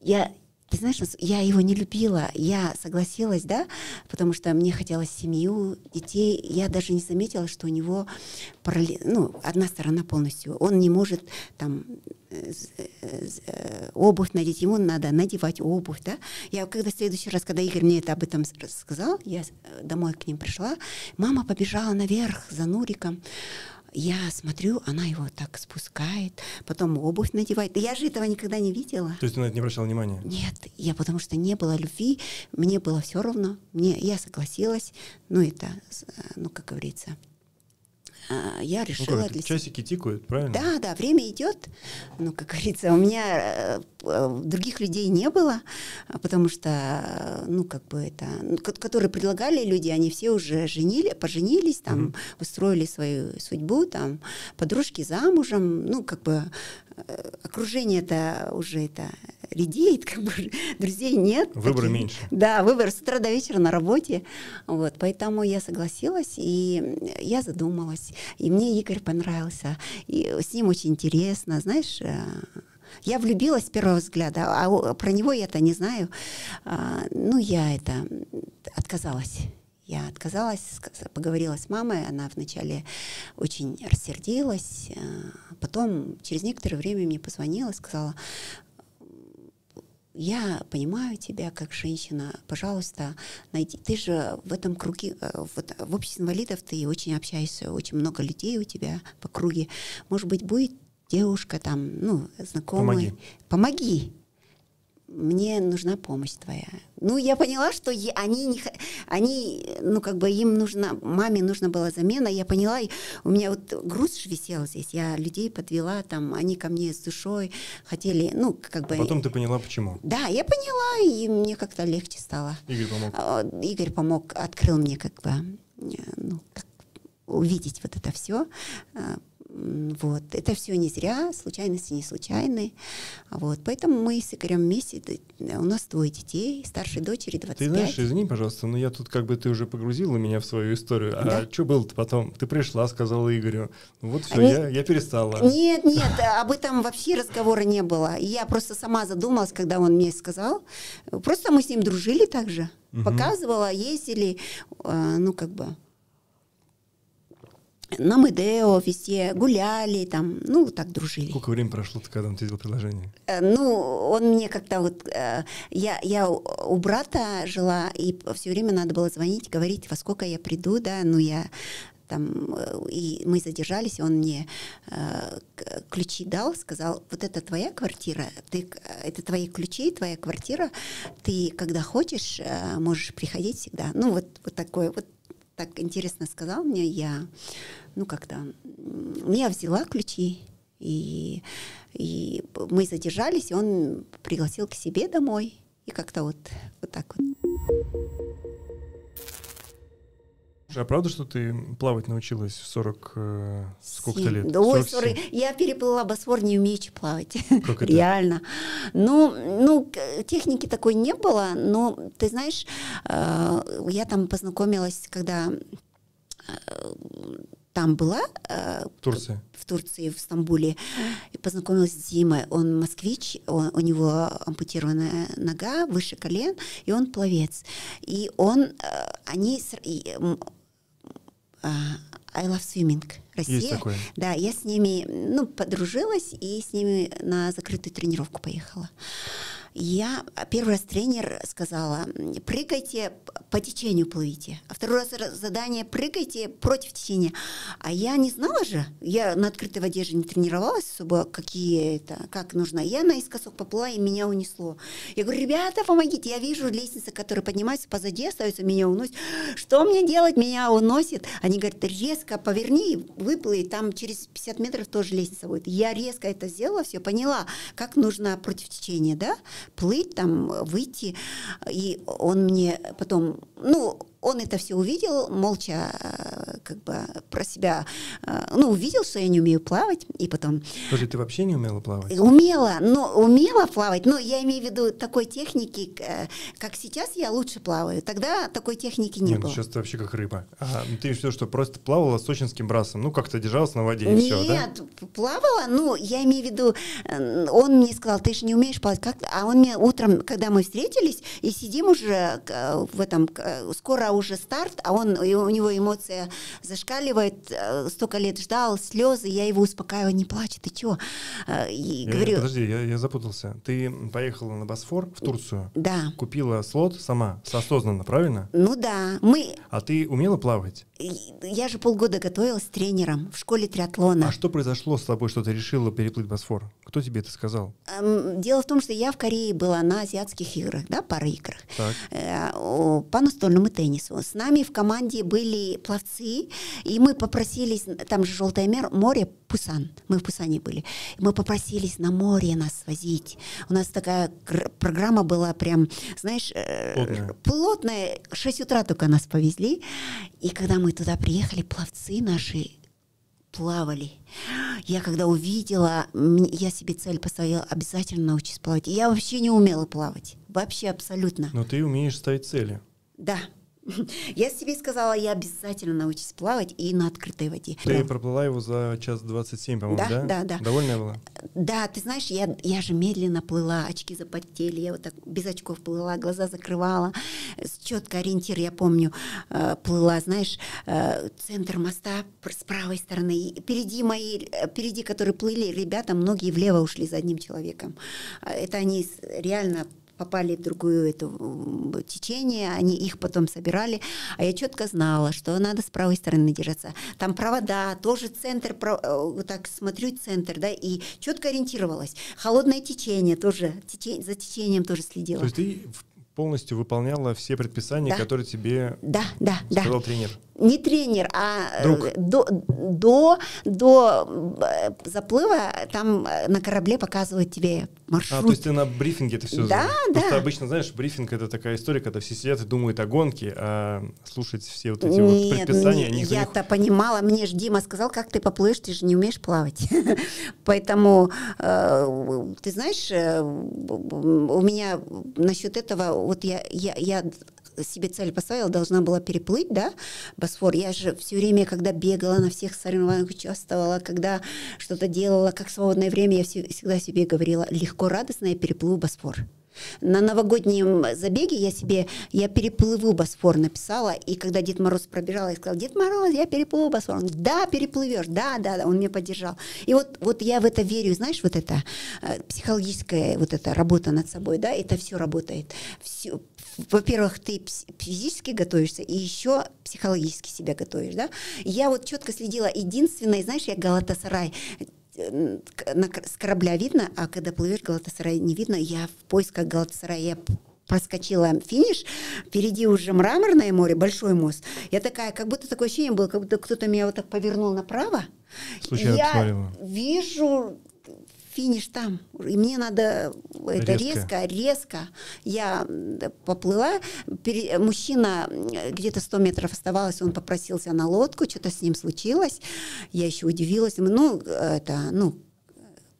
Speaker 2: я, ты знаешь, я его не любила, я согласилась, да, потому что мне хотелось семью, детей. Я даже не заметила, что у него параллель, ну, одна сторона полностью. Он не может там э, э, обувь надеть, ему надо надевать обувь, да. Я когда в следующий раз, когда Игорь мне это об этом сказал, я домой к ним пришла, мама побежала наверх за Нуриком я смотрю, она его так спускает, потом обувь надевает. Я же этого никогда не видела.
Speaker 1: То есть ты на это не обращала внимания?
Speaker 2: Нет, я потому что не было любви, мне было все равно, мне, я согласилась, ну это, ну как говорится, я ну решила
Speaker 1: ну, для Часики тикают, правильно?
Speaker 2: Да, да, время идет. Ну, как говорится, у меня э, других людей не было, потому что, ну, как бы это, ну, которые предлагали люди, они все уже женили, поженились, там, mm-hmm. устроили свою судьбу, там, подружки замужем, ну, как бы Э, окружение это уже это редеет, [laughs] как бы друзей нет.
Speaker 1: Выбора таких. меньше.
Speaker 2: Да, выбор с утра до вечера на работе. Вот, поэтому я согласилась, и я задумалась. И мне Игорь понравился. И с ним очень интересно, знаешь, э, я влюбилась с первого взгляда, а про него я-то не знаю. А, ну, я это отказалась я отказалась, поговорила с мамой, она вначале очень рассердилась, э, потом через некоторое время мне позвонила, сказала, я понимаю тебя как женщина, пожалуйста, найди. Ты же в этом круге, э, вот, в обществе инвалидов ты очень общаешься, очень много людей у тебя по круге. Может быть, будет девушка там, ну, знакомая. Помоги. Помоги мне нужна помощь твоя. Ну, я поняла, что они, не, они, ну, как бы им нужна, маме нужна была замена. Я поняла, и у меня вот груз же висел здесь. Я людей подвела, там, они ко мне с душой хотели, ну, как бы...
Speaker 1: А потом ты поняла, почему?
Speaker 2: Да, я поняла, и мне как-то легче стало.
Speaker 1: Игорь помог.
Speaker 2: А, Игорь помог, открыл мне как бы, ну, как увидеть вот это все. А, Вот. Это все не зря, случайности не случайные. Вот. Поэтому мы с Игорем вместе, у нас двое детей, старшей дочери 25.
Speaker 1: Ты знаешь, извини, пожалуйста, но я тут как бы ты уже погрузила меня в свою историю. Да? А что было-то потом? Ты пришла, сказала Игорю, «Ну вот все, не... я, я перестала.
Speaker 2: Нет, нет, об этом вообще разговора не было. Я просто сама задумалась, когда он мне сказал. Просто мы с ним дружили также. Угу. Показывала, ездили, э, ну как бы на Медео везде гуляли, там, ну, так дружили.
Speaker 1: Сколько времени прошло, когда он тебе сделал предложение?
Speaker 2: Э, ну, он мне как-то вот... Э, я, я у брата жила, и все время надо было звонить, говорить, во сколько я приду, да, ну, я там, э, и мы задержались, он мне э, ключи дал, сказал, вот это твоя квартира, ты, это твои ключи, твоя квартира, ты когда хочешь, э, можешь приходить всегда. Ну, вот, вот такое, вот так интересно сказал мне, я, ну как-то, я взяла ключи, и, и мы задержались, и он пригласил к себе домой, и как-то вот, вот так вот.
Speaker 1: А правда, что ты плавать научилась в 40 э, сколько-то лет?
Speaker 2: Да, ой, 40, я переплыла Босфор, не умеючи плавать. Как это? Реально. Ну, ну, техники такой не было, но ты знаешь, э, я там познакомилась, когда э, там была. Э,
Speaker 1: в Турции?
Speaker 2: В Турции, в Стамбуле. И познакомилась с Димой. Он москвич, он, у него ампутированная нога выше колен, и он пловец. И он, они, I Love Swimming Россия.
Speaker 1: Есть такое.
Speaker 2: Да, я с ними, ну, подружилась и с ними на закрытую тренировку поехала я первый раз тренер сказала, прыгайте по течению плывите, а второй раз задание прыгайте против течения. А я не знала же, я на открытой воде же не тренировалась особо, какие это, как нужно. Я наискосок поплыла, и меня унесло. Я говорю, ребята, помогите, я вижу лестницы, которые поднимаются позади, остаются, меня уносят. Что мне делать? Меня уносит. Они говорят, резко поверни, выплыви, там через 50 метров тоже лестница будет. Я резко это сделала, все поняла, как нужно против течения, да, плыть, там, выйти. И он мне потом, ну, он это все увидел, молча э, как бы про себя, э, ну, увидел, что я не умею плавать, и потом...
Speaker 1: Подожди, ты вообще не умела плавать?
Speaker 2: Умела, но умела плавать, но я имею в виду такой техники, э, как сейчас я лучше плаваю, тогда такой техники не
Speaker 1: Нет,
Speaker 2: было.
Speaker 1: Сейчас ты вообще как рыба. А, ну, ты все, что просто плавала с сочинским брасом, ну, как-то держалась на воде и
Speaker 2: Нет,
Speaker 1: все, да?
Speaker 2: Нет, плавала, ну, я имею в виду, он мне сказал, ты же не умеешь плавать, как а он мне утром, когда мы встретились, и сидим уже в этом, скоро уже старт, а он, у него эмоция зашкаливает, э, столько лет ждал, слезы, я его успокаиваю, не плачь, ты чё?
Speaker 1: Э, и я, говорю... Подожди, я, я запутался. Ты поехала на Босфор в Турцию?
Speaker 2: Да.
Speaker 1: Купила слот сама, осознанно, правильно?
Speaker 2: Ну да. Мы...
Speaker 1: А ты умела плавать?
Speaker 2: Я же полгода готовилась тренером в школе триатлона.
Speaker 1: А что произошло с тобой, что ты решила переплыть Босфор? Кто тебе это сказал?
Speaker 2: Дело в том, что я в Корее была на азиатских играх, да, пара играх,
Speaker 1: так.
Speaker 2: Э, по настольному теннису. С нами в команде были пловцы, и мы попросились, там же Желтое море, Пусан, мы в Пусане были, мы попросились на море нас возить. У нас такая программа была прям, знаешь,
Speaker 1: э, плотная.
Speaker 2: плотная. 6 утра только нас повезли, и когда мы туда приехали, пловцы наши плавали. Я когда увидела, я себе цель поставила, обязательно научусь плавать. Я вообще не умела плавать. Вообще абсолютно.
Speaker 1: Но ты умеешь ставить цели.
Speaker 2: Да, [laughs] Я себе сказала, я обязательно научусь плавать и на открытой воде.
Speaker 1: Ты да. проплыла его за час 27, по-моему, да?
Speaker 2: Да, да, да.
Speaker 1: Довольная была?
Speaker 2: Да, ты знаешь, я, я же медленно плыла, очки запотели, я вот так без очков плыла, глаза закрывала, четко ориентир, я помню, э, плыла, знаешь, э, центр моста с правой стороны, впереди мои, впереди, которые плыли, ребята, многие влево ушли за одним человеком. А это они реально попали в другую эту течение, они их потом собирали, а я четко знала, что надо с правой стороны держаться. Там провода, тоже центр, э, вот так смотрю центр, да, и четко ориентировалась. Холодное течение тоже, течение, за течением тоже следила.
Speaker 1: То есть ты полностью выполняла все предписания, да. которые тебе
Speaker 2: да, да,
Speaker 1: сказал
Speaker 2: да.
Speaker 1: тренер?
Speaker 2: Не тренер, а э,
Speaker 1: Друг.
Speaker 2: до, до, до э, заплыва там э, на корабле показывают тебе маршрут.
Speaker 1: А, то есть ты на брифинге это все
Speaker 2: Да,
Speaker 1: Просто
Speaker 2: да.
Speaker 1: обычно, знаешь, брифинг это такая история, когда все сидят и думают о гонке, а слушать все вот эти вот
Speaker 2: Нет,
Speaker 1: предписания,
Speaker 2: не-
Speaker 1: никто не
Speaker 2: я-то понимала, мне же Дима сказал, как ты поплывешь, ты же не умеешь плавать. [laughs] Поэтому, ты знаешь, у меня насчет этого, вот я, я, я себе цель поставила, должна была переплыть, да, Босфор. Я же все время, когда бегала на всех соревнованиях, участвовала, когда что-то делала, как свободное время, я все- всегда себе говорила, легко, радостно я переплыву Босфор. На новогоднем забеге я себе, я переплыву Босфор написала, и когда Дед Мороз пробежал, я сказала, Дед Мороз, я переплыву Босфор. Он, да, переплывешь, да, да, да, он меня поддержал. И вот, вот я в это верю, знаешь, вот это э, психологическая вот эта работа над собой, да, это все работает. Всё- во-первых, ты физически готовишься, и еще психологически себя готовишь, да. Я вот четко следила, единственное, знаешь, я Галатасарай, э, с корабля видно, а когда плывешь Галатасарай не видно. Я в поисках Галатасарая я проскочила финиш, впереди уже мраморное море, большой мост. Я такая, как будто такое ощущение было, как будто кто-то меня вот так повернул направо.
Speaker 1: Случайно
Speaker 2: я
Speaker 1: посмотрела.
Speaker 2: вижу финиш там, и мне надо это
Speaker 1: Резко.
Speaker 2: резко, резко. Я поплыла, пере- мужчина где-то 100 метров оставалось, он попросился на лодку, что-то с ним случилось. Я еще удивилась, ну, это, ну,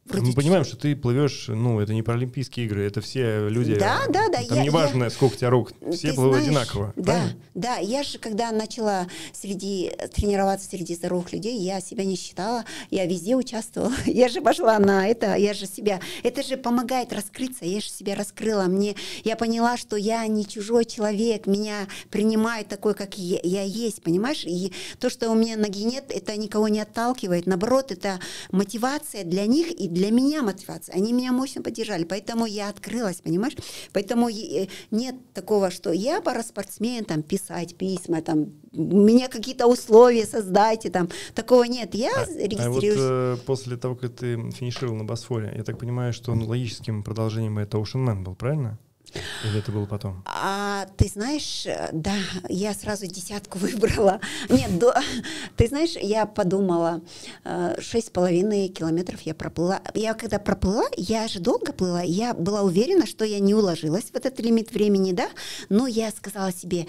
Speaker 2: вроде
Speaker 1: Мы понимаем, что ты плывешь, ну, это не паралимпийские игры, это все люди.
Speaker 2: Да, да, да,
Speaker 1: Там
Speaker 2: я-
Speaker 1: не важно, сколько у тебя рук,
Speaker 2: Ты
Speaker 1: все плывут
Speaker 2: знаешь,
Speaker 1: одинаково.
Speaker 2: Да,
Speaker 1: правильно?
Speaker 2: да. Я же, когда начала среди тренироваться среди здоровых людей, я себя не считала, я везде участвовала. [laughs] Я же пошла на это, я же себя. Это же помогает раскрыться. Я же себя раскрыла. Мне я поняла, что я не чужой человек, меня принимают такой, как я, я есть, понимаешь? И то, что у меня ноги нет, это никого не отталкивает. Наоборот, это мотивация для них и для меня мотивация. Они меня мощно поддержали, поэтому я открылась, понимаешь? Поэтому э, нет такого, что я параспортсмен, там, писать письма, там, меня какие-то условия создайте, там, такого нет. Я
Speaker 1: А, а вот
Speaker 2: регистрируюсь.
Speaker 1: э, после того, как ты финишировал на Босфоре, я так понимаю, что ну, логическим продолжением это Ocean Man был, правильно? Или это было потом?
Speaker 2: А ты знаешь, э, да, я сразу десятку [laughs] выбрала. Нет, до- ты знаешь, я подумала, э, шесть с половиной километров я проплыла. Я когда проплыла, я же долго плыла, я была уверена, что я не уложилась в этот лимит времени, да, но я сказала себе,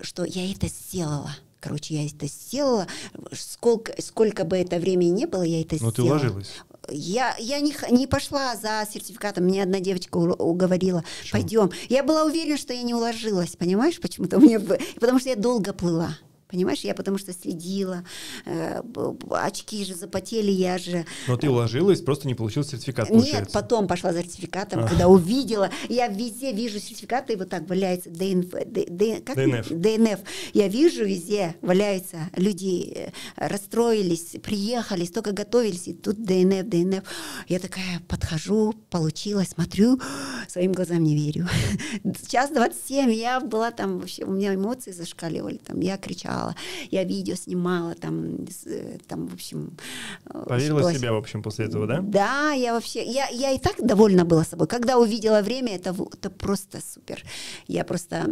Speaker 2: что я это сделала. Короче, я это сделала. Сколько, сколько бы это времени не было, я это
Speaker 1: Но Ну, ты
Speaker 2: сделала.
Speaker 1: уложилась.
Speaker 2: Я, я не, не пошла за сертификатом. Мне одна девочка уговорила,
Speaker 1: Почему?
Speaker 2: пойдем. Я была уверена, что я не уложилась, понимаешь, почему-то мне, потому что я долго плыла. Понимаешь, я потому что следила, э, очки же запотели, я же...
Speaker 1: Но ты уложилась, просто не получил сертификат,
Speaker 2: Нет,
Speaker 1: получается.
Speaker 2: потом пошла за сертификатом,
Speaker 1: А.
Speaker 2: когда увидела, я везде вижу сертификаты, и вот так валяется ДНФ, Д- Д- как?
Speaker 1: ДНФ.
Speaker 2: ДНФ. Я вижу везде валяются, люди э, расстроились, приехали, столько готовились, и тут ДНФ, ДНФ. Я такая подхожу, получила, смотрю, своим глазам не верю. [laughs] Час 27, я была там вообще, у меня эмоции зашкаливали, там, я кричала, я видео снимала, там, э, там в общем... э,
Speaker 1: Поверила в
Speaker 2: была-
Speaker 1: себя, в общем, после этого, да?
Speaker 2: да, я вообще, я, я и так довольна была собой. Когда увидела время, это, в- это просто супер. Я просто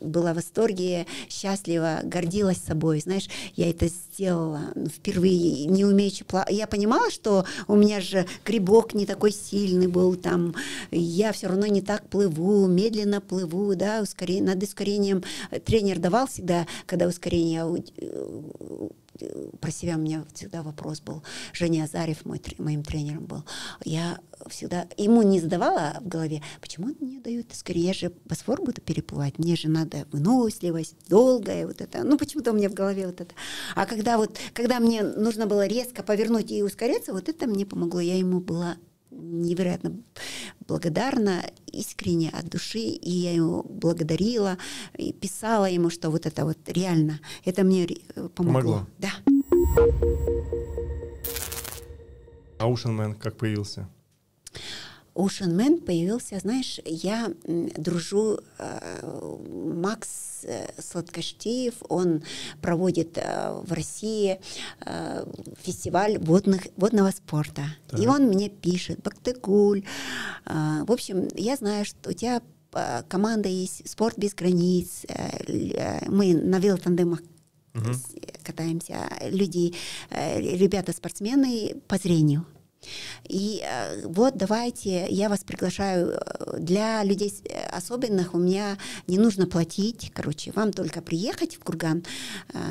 Speaker 2: была в восторге, счастлива, гордилась собой. Знаешь, я это сделала ну, впервые, не умеючи плавать. Я понимала, что у меня же грибок не такой сильный был там. Я все равно не так плыву, медленно плыву, да, ускорение, над ускорением тренер давал всегда, когда ускорение я у- э, про себя у меня всегда вопрос был. Женя Азарев мой, моим тренером был. Я всегда ему не задавала в голове, почему мне дают скорее, я же Босфор буду переплывать, мне же надо выносливость, долгая вот это. Ну, почему-то у меня в голове вот это. А когда вот, когда мне нужно было резко повернуть и ускоряться, вот это мне помогло. Я ему была невероятно благодарна, искренне от души, и я ему благодарила, и писала ему, что вот это вот реально, это мне э, помогло.
Speaker 1: Помогло.
Speaker 2: Да.
Speaker 1: А Ocean Man как появился?
Speaker 2: Ocean Man появился, знаешь, я дружу, э, Макс э, Сладкоштиев, он проводит э, в России фестиваль водных, водного спорта. И
Speaker 1: Так.
Speaker 2: он мне пишет, Бактыгуль, в общем, я знаю, что у тебя команда есть «Спорт без границ», мы на велотандемах э, катаемся. Люди, ребята-спортсмены по зрению. И э, вот давайте, я вас приглашаю э, для людей э, особенных, у меня не нужно платить, короче, вам только приехать в Курган,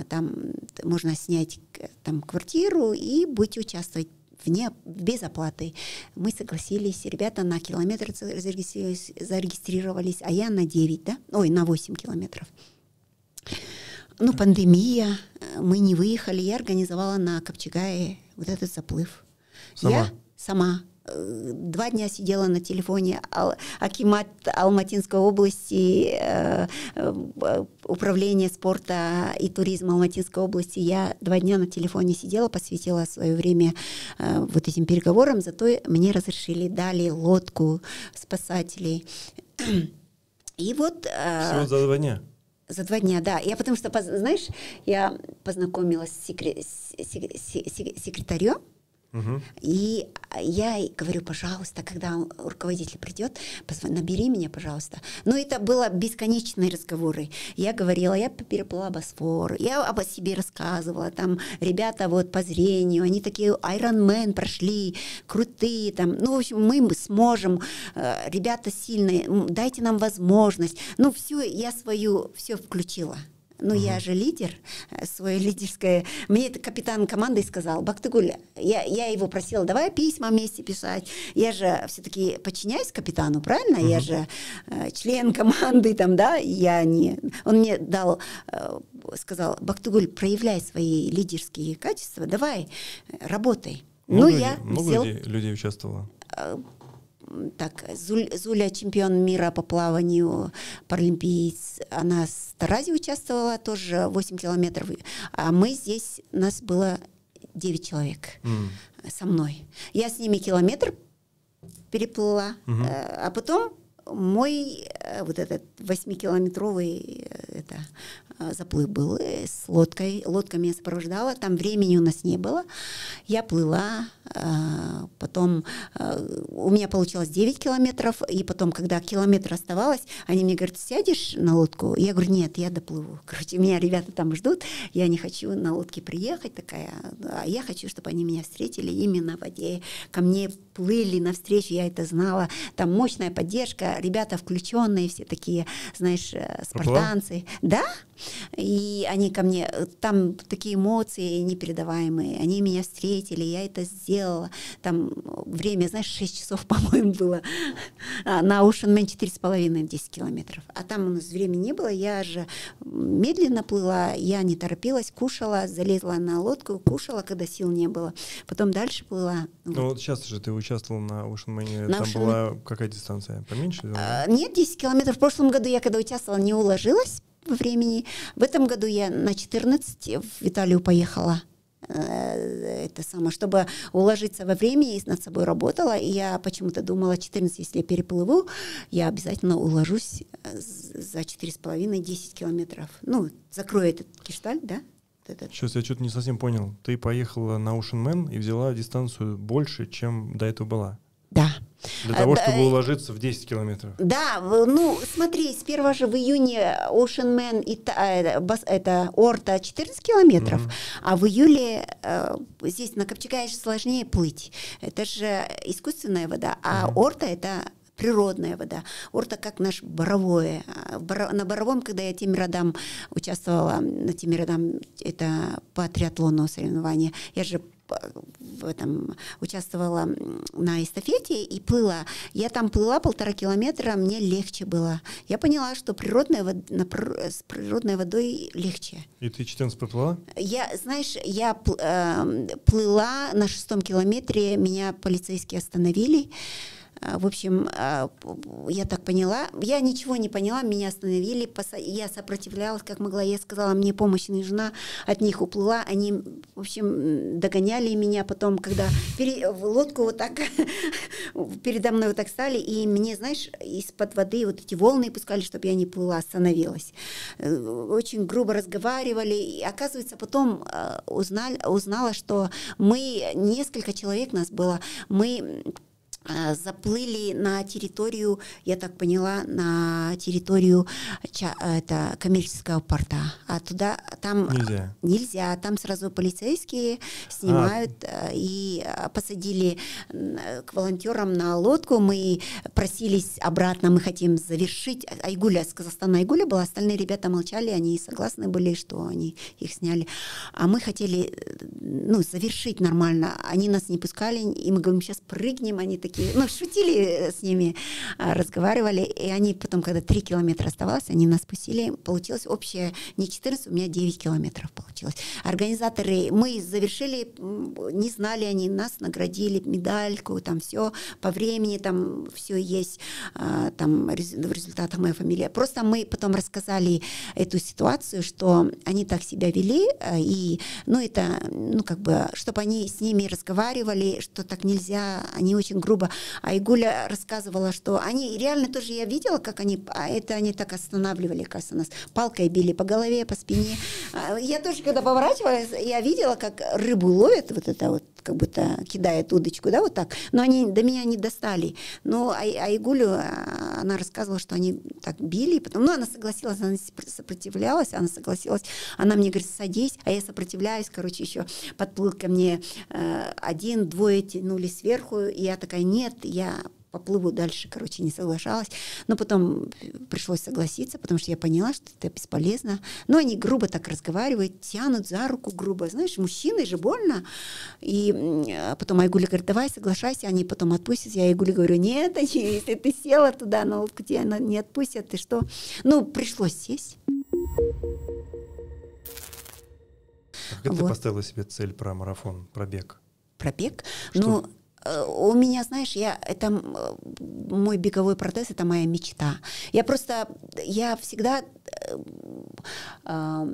Speaker 2: там можно снять там квартиру и будете участвовать вне, без оплаты. Мы согласились, ребята на километр за- зарегистрировались, а я на 9, да? Ой, на 8 километров. Ну, пандемия, мы не выехали, я организовала на Копчегае вот этот заплыв.
Speaker 1: Сама?
Speaker 2: Я сама. Э, Два дня сидела на телефоне Акимат Алматинской области, э, э, управление спорта и туризма Алматинской области. Я два дня на телефоне сидела, посвятила свое время вот этим переговорам, зато мне разрешили, дали лодку спасателей. [clears throat] И вот...
Speaker 1: Всего за два дня.
Speaker 2: за два дня, да. Я потому что, знаешь, я познакомилась с, секре- с сек- се- се- секретарем,
Speaker 1: Мгм.
Speaker 2: и я говорю, пожалуйста, когда руководитель придет, позв- набери меня, пожалуйста. Но это было бесконечные разговоры. Я говорила, я переплыла Босфор, я об себе рассказывала, там ребята вот по зрению, они такие Iron Man прошли, крутые, там, ну, в общем, мы сможем, э, ребята сильные, дайте нам возможность. Ну, все, я свою все включила. Ну, я же лидер, э, свое лидерское. Мне это капитан команды сказал, Бактыгуль, я, я его просила, давай письма вместе писать. Я же все-таки подчиняюсь капитану, правильно? Я же э, член команды, там, да, я не... Он мне дал, э, сказал, Бактыгуль, проявляй свои лидерские качества, давай, э, работай.
Speaker 1: Много,
Speaker 2: ну, я
Speaker 1: много
Speaker 2: взял-
Speaker 1: людей, людей участвовало?
Speaker 2: Так, Зуля чемпион мира по плаванию, паралимпиец. Она с Тарази участвовала, тоже 8 километров. А мы здесь, нас было 9 человек
Speaker 1: М.
Speaker 2: со мной. Я с ними километр переплыла, э, а потом мой э, вот этот восьмикилометровый э, это, заплыв был э, с лодкой. Лодка меня сопровождала, там времени у нас не было. Я плыла, э, потом э, у меня получилось 9 километров, и потом, когда километр оставалось, они мне говорят, сядешь на лодку? Я говорю, нет, я доплыву. [laughs] Короче, меня ребята там ждут, я не хочу на лодке приехать такая, а я хочу, чтобы они меня встретили именно в воде, ко мне плыли навстречу, я это знала, там мощная поддержка, ребята включенные, все такие, знаешь, э, спартанцы. Да, и они ко мне, э, там такие эмоции непередаваемые, они меня встретили, я это сделала, там время, знаешь, 6 часов, [laughs] по-моему, было, А на Ocean Man 4,5 10 километров, а там у нас времени не было, я же медленно плыла, я не торопилась, кушала, залезла на лодку, кушала, когда сил не было, потом дальше плыла.
Speaker 1: Ну вот. сейчас же ты участвовал на Ocean Man,
Speaker 2: На
Speaker 1: там
Speaker 2: Ocean
Speaker 1: была какая дистанция? Поменьше?
Speaker 2: А, Нет, 10 километров. В прошлом году я, когда участвовала, не уложилась во времени. В этом году я на 14 в Италию поехала. Э, Это самое, чтобы уложиться во времени, и над собой работала. И я почему-то думала, 14, если я переплыву, я обязательно уложусь э, за 4,5-10 километров. Ну, закрою этот кишталь, да? Этот.
Speaker 1: Сейчас я что-то не совсем понял. Ты поехала на Ocean Man и взяла дистанцию больше, чем до этого была.
Speaker 2: Да.
Speaker 1: Для
Speaker 2: А,
Speaker 1: того,
Speaker 2: да,
Speaker 1: чтобы
Speaker 2: и-
Speaker 1: уложиться в 10 километров.
Speaker 2: Да, ну смотри, с первого же в июне Ocean Man и э, это Орта 14 километров,
Speaker 1: Мгм.
Speaker 2: а в июле э, здесь на Копчегае же сложнее плыть. Это же искусственная вода, а
Speaker 1: Мгм.
Speaker 2: Орта это природная вода. Орта как наш боровое. А На боровом, когда я Тимиродам участвовала, на Тимиродам это по триатлону соревнования, я же п- в этом участвовала на эстафете и плыла. Я там плыла полтора километра, мне легче было. Я поняла, что природная вод- с природной водой легче.
Speaker 1: И ты 14 поплыла?
Speaker 2: Я, знаешь, я эм, плыла на шестом километре, меня полицейские остановили. А, В общем, а, я так поняла. Я ничего не поняла, меня остановили. Я сопротивлялась, как могла. Я сказала, мне помощь нужна. От них уплыла. Они, в общем, догоняли меня потом, когда пере- в лодку вот так [laughs] передо мной вот так стали. И мне, знаешь, из-под воды вот эти волны пускали, чтобы я не плыла, остановилась. Э, Очень грубо разговаривали. И, оказывается, потом э, узнали, узнала, что мы, несколько человек нас было, мы а, заплыли на территорию, я так поняла, на территорию ча, это, коммерческого порта. А туда там
Speaker 1: Нельзя.
Speaker 2: нельзя. Там сразу полицейские снимают а. и посадили к волонтерам на лодку. Мы просились обратно, мы хотим завершить. Айгуля с Казахстана Айгуля была, остальные ребята молчали, они согласны были, что они их сняли. А мы хотели ну, завершить нормально. Они нас не пускали, и мы говорим, сейчас прыгнем, они такие такие, ну, шутили э, с ними, а, разговаривали, и они потом, когда 3 километра оставалось, они нас пустили, получилось общее не 14, у меня 9 километров получилось. Организаторы, мы завершили, не знали они, нас наградили медальку, там все по времени, там все есть, а, там в результатах моя фамилия. Просто мы потом рассказали эту ситуацию, что они так себя вели, а, и, ну, это, ну, как бы, чтобы они с ними разговаривали, что так нельзя, они очень грубо грубо. А Игуля рассказывала, что они реально тоже я видела, как они, а это они так останавливали, кажется, нас палкой били по голове, по спине. А, я тоже, когда поворачивалась, я видела, как рыбу ловят, вот это вот, как будто кидает удочку, да, вот так. Но они до меня не достали. Но а, а Игулю, а, она рассказывала, что они так били, потом, ну, она согласилась, она сопротивлялась, она согласилась, она мне говорит, садись, а я сопротивляюсь, короче, еще подплыл ко мне э, один, двое тянули сверху, и я такая, нет, я поплыву дальше, короче, не соглашалась. Но потом пришлось согласиться, потому что я поняла, что это бесполезно. Но они грубо так разговаривают, тянут за руку грубо. Знаешь, мужчины же больно. И потом Айгуля говорит, давай соглашайся, они потом отпустят. Я Айгуле говорю, нет, они, [laughs] если ты села туда на лодку, тебя не отпустят, ты что? Ну, пришлось сесть.
Speaker 1: Как вот. ты поставила себе цель про марафон, пробег?
Speaker 2: Пробег? Что? Ну, Э, у меня, знаешь, я это мой беговой протез, это моя мечта. Я просто, я всегда э, э,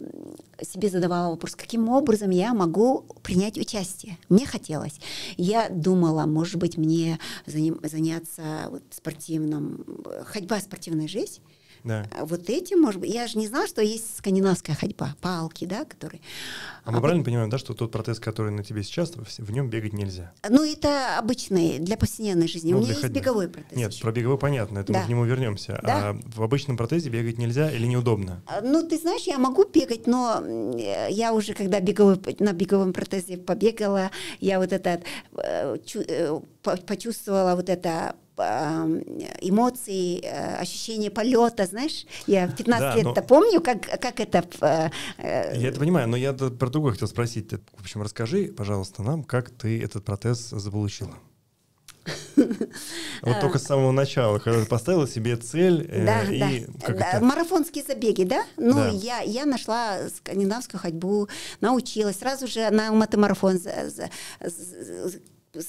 Speaker 2: себе задавала вопрос, каким образом я могу принять участие. Мне хотелось. Я думала, может быть, мне заняться вот спортивным, ходьба спортивная жизнь.
Speaker 1: Да.
Speaker 2: А вот этим, может быть, я же не знала, что есть скандинавская ходьба, палки, да, которые.
Speaker 1: А мы а правильно понимаем, да, что тот протез, который на тебе сейчас, в нем бегать нельзя?
Speaker 2: Ну, это обычный для повседневной жизни. Ну, У меня есть ходьбы. беговой протез.
Speaker 1: Нет, еще. про беговой понятно, это да. мы к нему вернемся. Да. А в обычном протезе бегать нельзя или неудобно?
Speaker 2: А, ну, ты знаешь, я могу бегать, но я уже, когда беговой, на беговом протезе побегала, я вот это э, э, почувствовала вот это эмоции, э, ощущение полета, знаешь, я в 15 да, лет-то но... помню, как, как это...
Speaker 1: Э, э, я это понимаю, но я про другое хотел спросить. В общем, расскажи, пожалуйста, нам, как ты этот протез заполучила. Вот только с самого начала, когда ты поставила себе цель
Speaker 2: да, и да. марафонские забеги, да? Ну, да. Я, я нашла скандинавскую ходьбу, научилась, сразу же на Алматы-марафон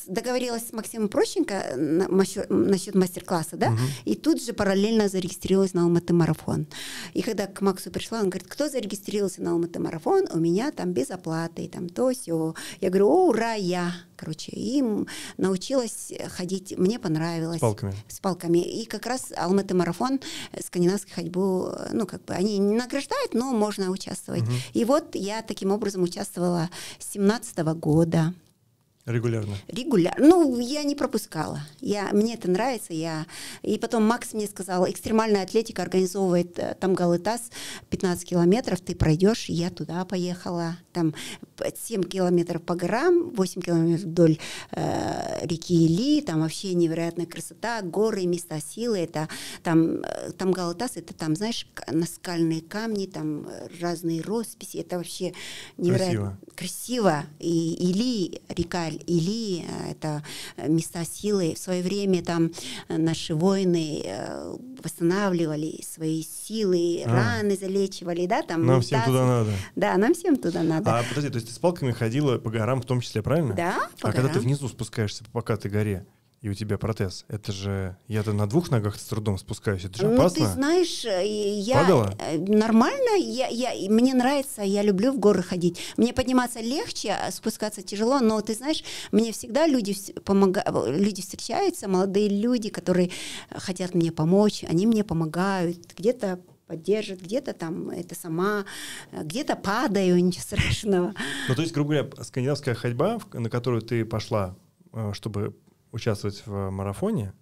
Speaker 2: договорилась с Максимом Прощенко насчет мастер-класса, да, угу. и тут же параллельно зарегистрировалась на Алматы марафон. И когда к Максу пришла, он говорит, кто зарегистрировался на Алматы марафон, у меня там без оплаты, там то все. Я говорю, о, ура, я. Короче, им научилась ходить, мне понравилось. С
Speaker 1: палками.
Speaker 2: С палками. И как раз Алматы марафон, э, скандинавский ходьбу, ну, как бы, они не награждают, но можно участвовать. Угу. И вот я таким образом участвовала с 17 года.
Speaker 1: Регулярно?
Speaker 2: Регулярно. Ну, я не пропускала. Я, мне это нравится. Я... И потом Макс мне сказал, экстремальная атлетика организовывает э, там Галытас 15 километров, ты пройдешь, я туда поехала. Там 7 километров по горам, 8 километров вдоль э, реки Или, там вообще невероятная красота, горы, места силы. Это там, э, там Галытас, это там, знаешь, наскальные камни, там разные росписи. Это вообще невероятно красиво. красиво. И Или, река или э, это места силы. В свое время там э, наши воины э, восстанавливали свои силы, а. раны залечивали, да, там.
Speaker 1: Нам всем туда надо.
Speaker 2: Да, нам всем туда надо.
Speaker 1: А подожди, то есть ты с палками ходила по горам в том числе, правильно?
Speaker 2: Да,
Speaker 1: по А горам. когда ты внизу спускаешься по покатой горе, и у тебя протез. Это же я-то на двух ногах с трудом спускаюсь. Это же опасно.
Speaker 2: Ну, ты знаешь, э, я
Speaker 1: Падала?
Speaker 2: Э, нормально. Я, я, мне нравится, я люблю в горы ходить. Мне подниматься легче, а спускаться тяжело, но ты знаешь, мне всегда люди, помогают, люди встречаются, молодые люди, которые хотят мне помочь, они мне помогают. Где-то поддержит, где-то там это сама, где-то падаю, [laughs] ничего страшного.
Speaker 1: Ну, то есть, грубо говоря, скандинавская ходьба, на которую ты пошла, э, чтобы участвовать в марафоне,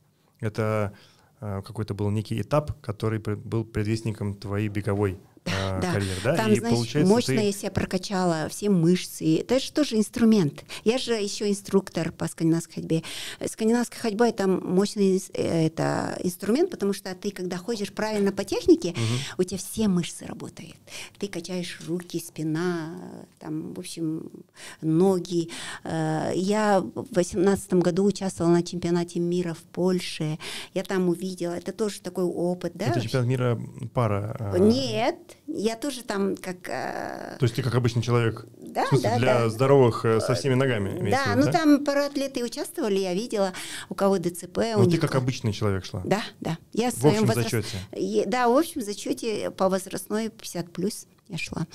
Speaker 1: это э, какой-то был некий этап, который был предвестником твоей беговой
Speaker 2: да,
Speaker 1: да. карьер,
Speaker 2: да? Там,
Speaker 1: и
Speaker 2: знаешь,
Speaker 1: получается,
Speaker 2: мощно
Speaker 1: ты...
Speaker 2: я себя прокачала, все мышцы. Это же тоже инструмент. Я же еще инструктор по скандинавской ходьбе. Скандинавская ходьба — это мощный э, это инструмент, потому что ты, когда ходишь правильно по технике, угу. у тебя все мышцы работают. Ты качаешь руки, спина, там, в общем, ноги. Э, я в восемнадцатом году участвовала на чемпионате мира в Польше. Я там увидела. Это тоже такой опыт, да?
Speaker 1: Это чемпионат мира пара?
Speaker 2: А, Нет, я тоже там как...
Speaker 1: Э, То есть ты как обычный человек?
Speaker 2: Да,
Speaker 1: в смысле,
Speaker 2: да,
Speaker 1: для
Speaker 2: да.
Speaker 1: здоровых э, со всеми ногами?
Speaker 2: Да, ну да? там паратлеты участвовали, я видела, у кого ДЦП.
Speaker 1: Ну ты как обычный человек шла?
Speaker 2: Да, да. Я
Speaker 1: в общем возраст... зачете?
Speaker 2: Да, в общем зачете по возрастной 50+. плюс я шла.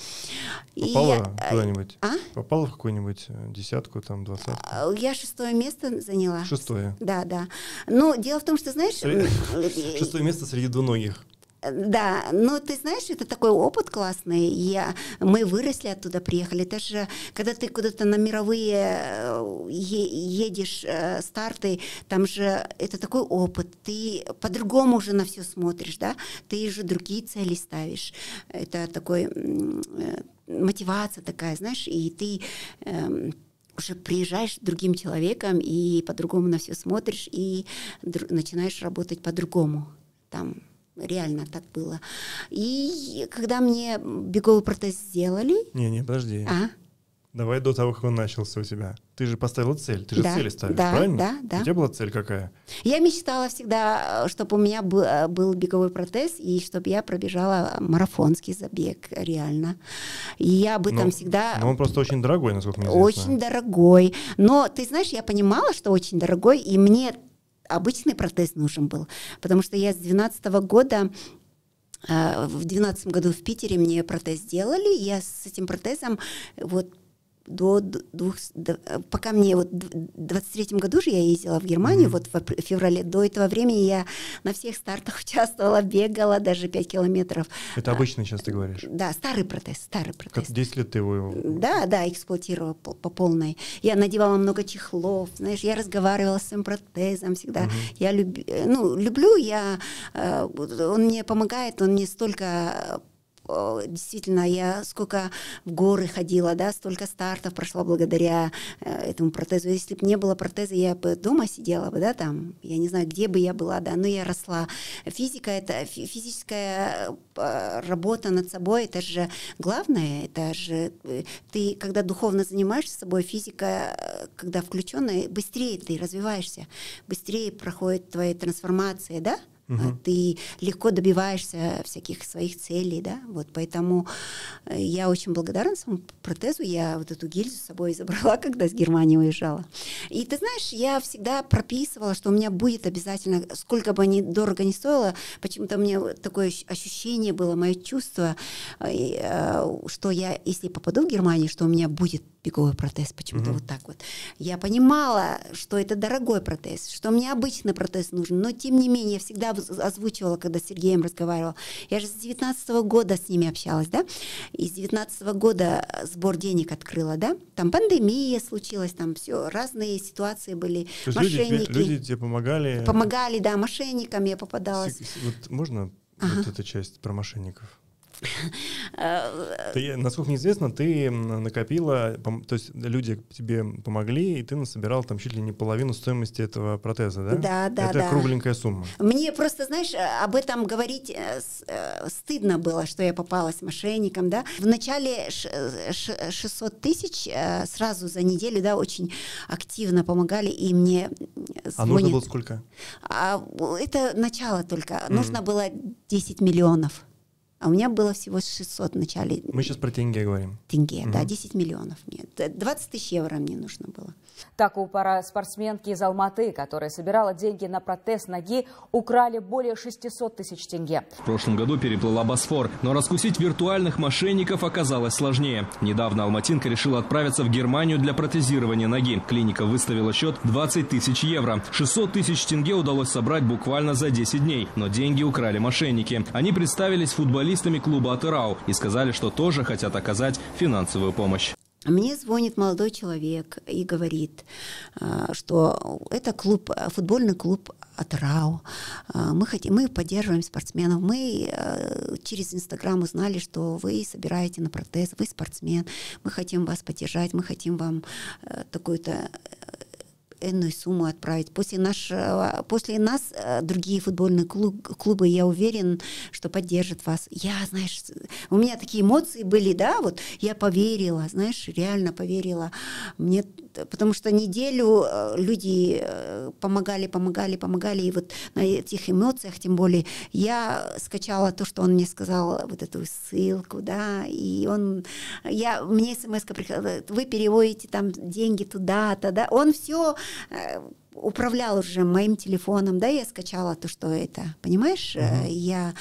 Speaker 1: Попала я... Э, куда-нибудь?
Speaker 2: А?
Speaker 1: Попала в какую-нибудь десятку, там, двадцатку?
Speaker 2: Я шестое место заняла.
Speaker 1: Шестое?
Speaker 2: Да, да. Ну, дело в том, что, знаешь... [laughs]
Speaker 1: Шестое место среди двуногих.
Speaker 2: Да, но ты знаешь, это такой опыт классный. Я, мы выросли оттуда, приехали. Это же, когда ты куда-то на мировые э, едешь, э, старты, там же это такой опыт. Ты по-другому уже на все смотришь, да? Ты уже другие цели ставишь. Это такой э, мотивация такая, знаешь, и ты э, уже приезжаешь другим человеком и по-другому на все смотришь и начинаешь работать по-другому там реально так было. И когда мне беговой протез сделали...
Speaker 1: Не-не, подожди.
Speaker 2: А?
Speaker 1: Давай до того, как он начался у тебя. Ты же поставила цель, ты же
Speaker 2: да,
Speaker 1: цели ставишь,
Speaker 2: да,
Speaker 1: правильно?
Speaker 2: Да, да.
Speaker 1: У тебя была цель какая?
Speaker 2: Я мечтала всегда, чтобы у меня был, был беговой протез, и чтобы я пробежала марафонский забег, реально. И я об этом
Speaker 1: но,
Speaker 2: всегда...
Speaker 1: Но он просто очень дорогой, насколько мне известно.
Speaker 2: Очень дорогой. Но, ты знаешь, я понимала, что очень дорогой, и мне обычный протез нужен был, потому что я с 12 года э, в 2012 году в Питере мне протез сделали, я с этим протезом вот до двух, до, пока мне вот в 23 году же я ездила в Германию, mm-hmm. вот в феврале, до этого времени я на всех стартах [laughs] участвовала, бегала даже 5 километров.
Speaker 1: Это обычно сейчас ты говоришь?
Speaker 2: Да, старый протез, старый протез.
Speaker 1: Как 10 лет ты его...
Speaker 2: Да, да, эксплуатировала по, по полной. Я надевала много чехлов, знаешь, я разговаривала с своим протезом всегда. Mm-hmm. Я люб, ну, люблю, я, э, он мне помогает, он мне столько Э, действительно, я сколько в горы ходила, да, столько стартов прошла благодаря э, этому протезу. Если бы не было протеза, я бы дома сидела бы, да, там, я не знаю, где бы я была, да, но я росла. Физика — это физическая э, работа над собой, это же главное, это же ты, когда духовно занимаешься собой, физика, когда включенная, быстрее ты развиваешься, быстрее проходит твоя трансформация, да, Угу. Ты легко добиваешься всяких своих целей, да, вот поэтому э, я очень благодарна своему протезу, я вот эту гильзу с собой [laughs] забрала, когда с Германии уезжала. И ты знаешь, я всегда прописывала, что у меня будет обязательно, сколько бы они дорого не стоило, почему-то у меня такое ощущение было, мое чувство, э, что я, если попаду в Германию, что у меня будет беговой протез, почему-то угу. вот так вот. Я понимала, что это дорогой протез, что мне обычный протез нужен, но тем не менее я всегда озвучивала, когда с Сергеем разговаривала. Я же с 19 -го года с ними общалась, да, и с 19 -го года сбор денег открыла, да, там пандемия случилась, там все, разные ситуации были,
Speaker 1: То есть
Speaker 2: мошенники.
Speaker 1: Люди, люди тебе помогали?
Speaker 2: Помогали, да, мошенникам я попадалась.
Speaker 1: Вот можно ага. вот эта часть про мошенников?
Speaker 2: Э, [laughs]
Speaker 1: ты, насколько мне известно, ты накопила, то есть люди тебе помогли, и ты насобирал там чуть ли не половину стоимости этого протеза, да?
Speaker 2: Да, да,
Speaker 1: Это
Speaker 2: да.
Speaker 1: кругленькая сумма.
Speaker 2: Мне просто, знаешь, э, об этом говорить э, стыдно было, что я попалась мошенникам, да. В начале 600 тысяч сразу за неделю, да, очень активно помогали, и мне звонят.
Speaker 1: А нужно было сколько?
Speaker 2: А, это начало только. Mm-hmm. Нужно было 10 миллионов. А у меня было всего 600 в начале.
Speaker 1: Мы сейчас про тенге говорим.
Speaker 2: Тенге, угу. да, 10 миллионов мне. 20 тысяч евро мне нужно было.
Speaker 4: Так у пара спортсменки из Алматы, которая собирала деньги на протез ноги, украли более 600 тысяч тенге.
Speaker 5: В прошлом году переплыла Босфор, но раскусить виртуальных мошенников оказалось сложнее. Недавно Алматинка решила отправиться в Германию для протезирования ноги. Клиника выставила счет 20 тысяч евро. 600 тысяч тенге удалось собрать буквально за 10 дней, но деньги украли мошенники. Они представились футболистами клуба «Атырау» и сказали, что тоже хотят оказать финансовую помощь.
Speaker 2: Мне звонит молодой человек и говорит, а, что это клуб, футбольный клуб Атрау. А, мы, хотим, мы поддерживаем спортсменов. Мы а, через Инстаграм узнали, что вы собираете на протез, вы спортсмен. Мы хотим вас поддержать, мы хотим вам такую-то энную сумму отправить. После, нашего, после нас э, другие футбольные клуб, клубы, я уверен, что поддержат вас. Я, знаешь, у меня такие эмоции были, да, вот я поверила, знаешь, реально поверила. Мне, потому что неделю э, люди э, помогали, помогали, помогали, и вот на этих эмоциях, тем более, я скачала то, что он мне сказал, вот эту ссылку, да, и он, я, мне смс приходила, вы переводите там деньги туда-то, да, он все Э, управлял уже моим телефоном, да, я скачала то, что это, понимаешь, uh-huh. я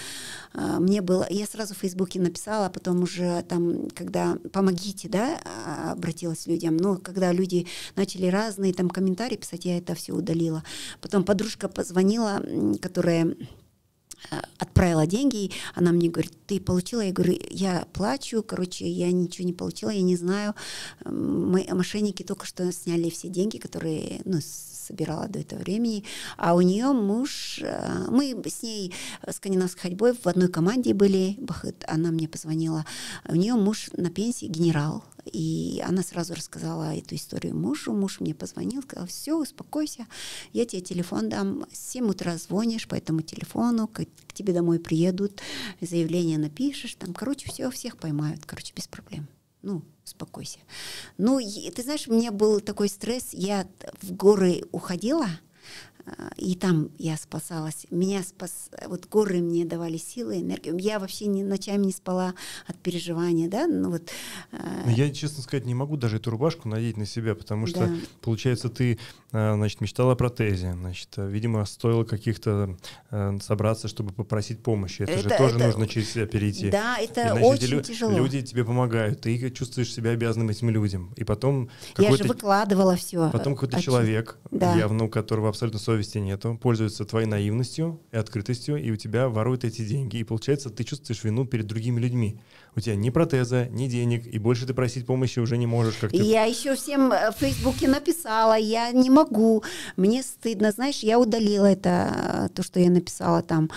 Speaker 2: э, мне было, я сразу в Фейсбуке написала, а потом уже там, когда помогите, да, а, обратилась людям, но когда люди начали разные там комментарии писать, я это все удалила. Потом подружка позвонила, которая отправила деньги, она мне говорит, ты получила? Я говорю, я плачу, короче, я ничего не получила, я не знаю. Мы, мошенники только что сняли все деньги, которые, ну, собирала до этого времени, а у нее муж, э, мы с ней скандинавской ходьбой в одной команде были, она мне позвонила, у нее муж на пенсии генерал, и она сразу рассказала эту историю мужу. Муж мне позвонил, сказал, все, успокойся, я тебе телефон дам. С 7 утра звонишь по этому телефону, к, к тебе домой приедут, заявление напишешь, там, короче, все, всех поймают, короче, без проблем. Ну, успокойся. Ну, ты знаешь, у меня был такой стресс, я в горы уходила, и там я спасалась. Меня спас, вот горы мне давали силы, энергию. Я вообще ни, ночами не спала от переживания, да, ну вот.
Speaker 1: Э... Я, честно сказать, не могу даже эту рубашку надеть на себя, потому что, да. получается, ты, э, значит, мечтала о протезе, значит, э, видимо, стоило каких-то собраться, чтобы попросить помощи. Это, это же тоже это... нужно через себя перейти.
Speaker 2: Да, это и, значит, очень лю- тяжело.
Speaker 1: Люди тебе помогают, ты чувствуешь себя обязанным этим людям, и потом...
Speaker 2: Я же выкладывала все.
Speaker 1: Потом какой-то человек, да. явно у которого абсолютно совести нету, пользуется твоей наивностью и открытостью, и у тебя воруют эти деньги. И получается, ты чувствуешь вину перед другими людьми у тебя ни протеза, ни денег, и больше ты просить помощи уже не можешь. Как ты...
Speaker 2: Я еще всем э, в Фейсбуке написала, я не могу, мне стыдно, знаешь, я удалила это, э, то, что я написала там.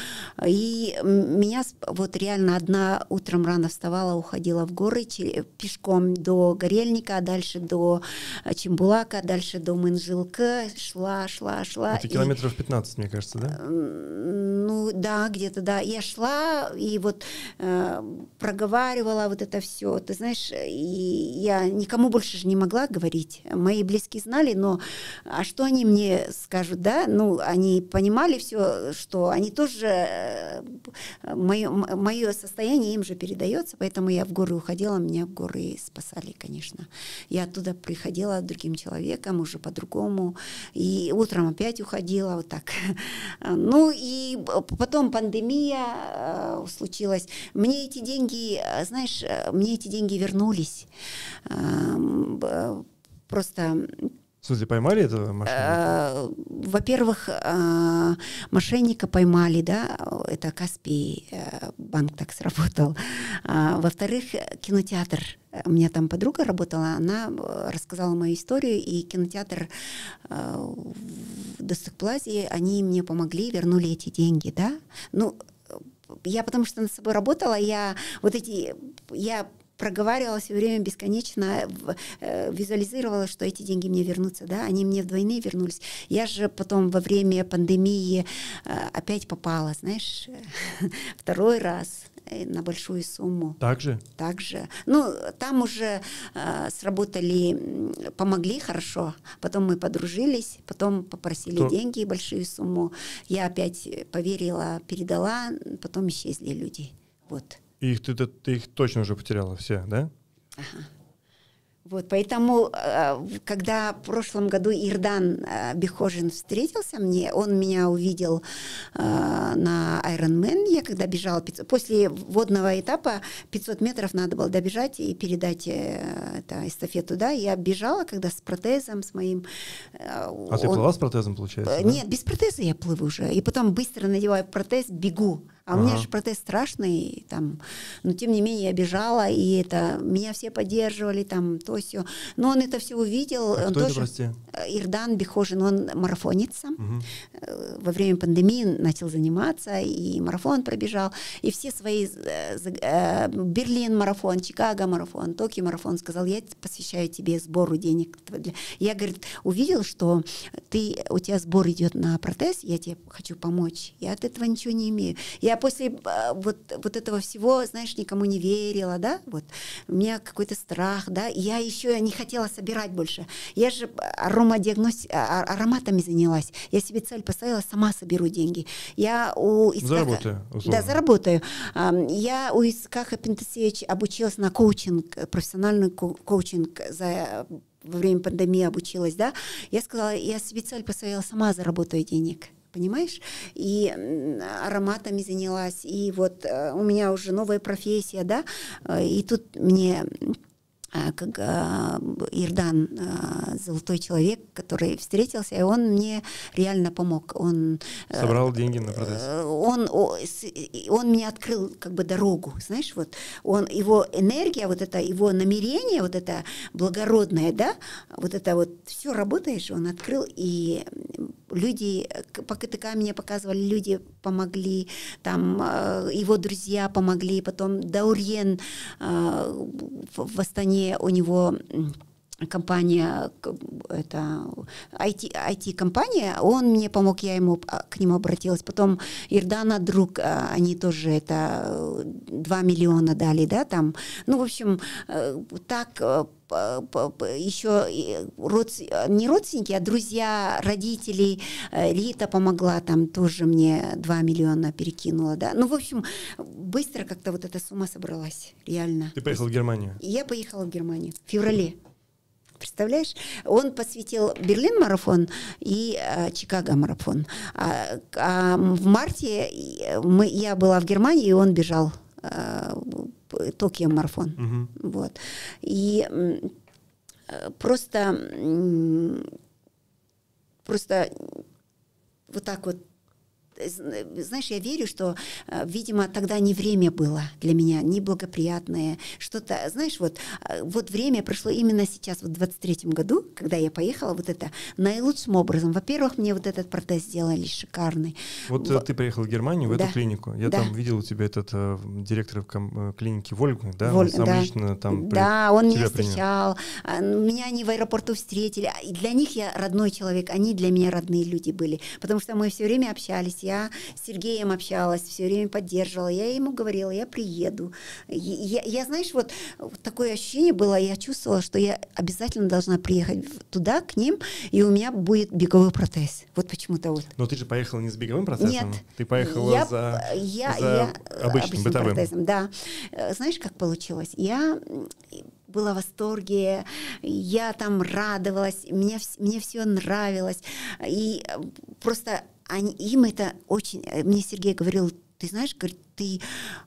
Speaker 2: И меня вот реально одна утром рано вставала, уходила в горы пешком до Горельника, а дальше до э, Чембулака, дальше до Мынжилка, шла, шла, шла.
Speaker 1: Это километров 15, мне кажется, да?
Speaker 2: Ну да, где-то, да. Я шла и вот э, проговаривала разговаривала, вот это все, ты знаешь, и я никому больше же не могла говорить. Мои близкие знали, но а что они мне скажут, да? Ну, они понимали все, что они тоже, мое, э, мое состояние им же передается, поэтому я в горы уходила, меня в горы спасали, конечно. Я оттуда приходила другим человеком, уже по-другому, и утром опять уходила, вот так. [laughs] Ну, и потом пандемия э, случилась. Мне эти деньги Э, знаешь, э, мне эти деньги вернулись. Просто
Speaker 1: в смысле, поймали этого мошенника?
Speaker 2: Э, во-первых, мошенника поймали, да, это Каспий банк так сработал. А, во-вторых, кинотеатр. У меня там подруга работала, она рассказала мою историю, и кинотеатр в Достокплазе, они мне помогли, вернули эти деньги, да. Ну, я потому что над собой работала, я вот эти, я проговаривала все время бесконечно, э, визуализировала, что эти деньги мне вернутся, да, они мне вдвойне вернулись. Я же потом во время пандемии э, опять попала, знаешь, [laughs] второй раз на большую сумму.
Speaker 1: Также?
Speaker 2: Также. Ну, там уже э, сработали, помогли хорошо. Потом мы подружились, потом попросили Кто? деньги, большую сумму. Я опять поверила, передала, потом исчезли люди. Вот.
Speaker 1: И их, ты, ты, ты их точно уже потеряла все, да?
Speaker 2: Ага. Вот, поэтому, э, когда в прошлом году Ирдан э, Бехожин встретился мне, он меня увидел э, на Ironman, я когда бежала, после водного этапа 500 метров надо было добежать и передать это, эстафету, да, я бежала, когда с протезом, с моим...
Speaker 1: А он... ты плыла с протезом, получается?
Speaker 2: Нет, да? без протеза я плыву уже, и потом быстро надеваю протез, бегу, А ага. у меня же протез страшный, там, но тем не менее я бежала, и это меня все поддерживали, там, то все. Но он это все увидел.
Speaker 1: А
Speaker 2: он
Speaker 1: кто
Speaker 2: тоже,
Speaker 1: это, прости?
Speaker 2: Ирдан Бехожин, он марафонец сам. Угу. Во время пандемии начал заниматься, и марафон пробежал, и все свои э, э, Берлин марафон, Чикаго марафон, Токио марафон сказал, я посвящаю тебе сбору денег. Я, говорит, увидел, что ты, у тебя сбор идет на протез, я тебе хочу помочь. Я от этого ничего не имею. Я после э, вот, вот этого всего, знаешь, никому не верила, да, вот. У меня какой-то страх, да. Я еще не хотела собирать больше. Я же аромадиагноз... А, а, ароматами занялась. Я себе цель поставила, сама соберу деньги. Я у Искаха...
Speaker 1: Заработаю,
Speaker 2: условно. Да, заработаю. Я у Искаха Пентасевич обучилась на коучинг, профессиональный коучинг за во время пандемии обучилась, да, я сказала, я себе цель поставила, сама заработаю денег понимаешь? И ароматами занялась, и вот э, у меня уже новая профессия, да, э, и тут мне а, как Ирдан, золотой человек, который встретился, и он мне реально помог. Он
Speaker 1: э, собрал деньги на протез.
Speaker 2: Он он мне открыл как бы дорогу, знаешь, вот он его энергия, вот это его намерение, вот это благородное, да, вот это вот все работаешь, он открыл и люди по КТК меня показывали, люди помогли, там э, его друзья помогли, потом Даурьен э, в Астане у него компания, это IT, IT-компания, он мне помог, я ему а, к нему обратилась. Потом Ирдана, друг, а, они тоже это 2 миллиона дали, да, там. Ну, в общем, э, так э, еще родс... не родственники, а друзья, родители. Э, Рита помогла, там тоже мне 2 миллиона перекинула, да. Ну, в общем, быстро как-то вот эта сумма собралась, реально.
Speaker 1: Ты поехала в Германию?
Speaker 2: Я поехала в Германию в феврале. Представляешь? Он посвятил Берлин-марафон и э, Чикаго-марафон. А, а в марте мы, я была в Германии, и он бежал э, Токио-марафон. Угу. Вот. И просто, просто вот так вот знаешь, я верю, что, э, видимо, тогда не время было для меня, неблагоприятное, что-то, знаешь, вот, э, вот время прошло именно сейчас, вот в 23-м году, когда я поехала, вот это наилучшим образом. Во-первых, мне вот этот протез сделали шикарный.
Speaker 1: Вот в... ты приехала в Германию, в да. эту клинику. Я да. там видел у тебя этот э, директор э, клиники Вольга, да?
Speaker 2: Воль... Он сам
Speaker 1: да. лично там
Speaker 2: Да, он меня встречал. Принял. Меня они в аэропорту встретили. И для них я родной человек, они для меня родные люди были. Потому что мы все время общались, я с Сергеем общалась, все время поддерживала, я ему говорила, я приеду. Я, я знаешь, вот такое ощущение было, я чувствовала, что я обязательно должна приехать туда, к ним, и у меня будет беговой протез. Вот почему-то вот.
Speaker 1: Но ты же поехала не с беговым протезом?
Speaker 2: Нет.
Speaker 1: Ты поехала
Speaker 2: я,
Speaker 1: за,
Speaker 2: я,
Speaker 1: за
Speaker 2: я,
Speaker 1: обычным, обычным бытовым?
Speaker 2: протезом, да. Э, знаешь, как получилось? Я была в восторге, я там радовалась, мне, мне все нравилось. И просто они, им это очень... Э, мне Сергей говорил, ты знаешь, говорит, ты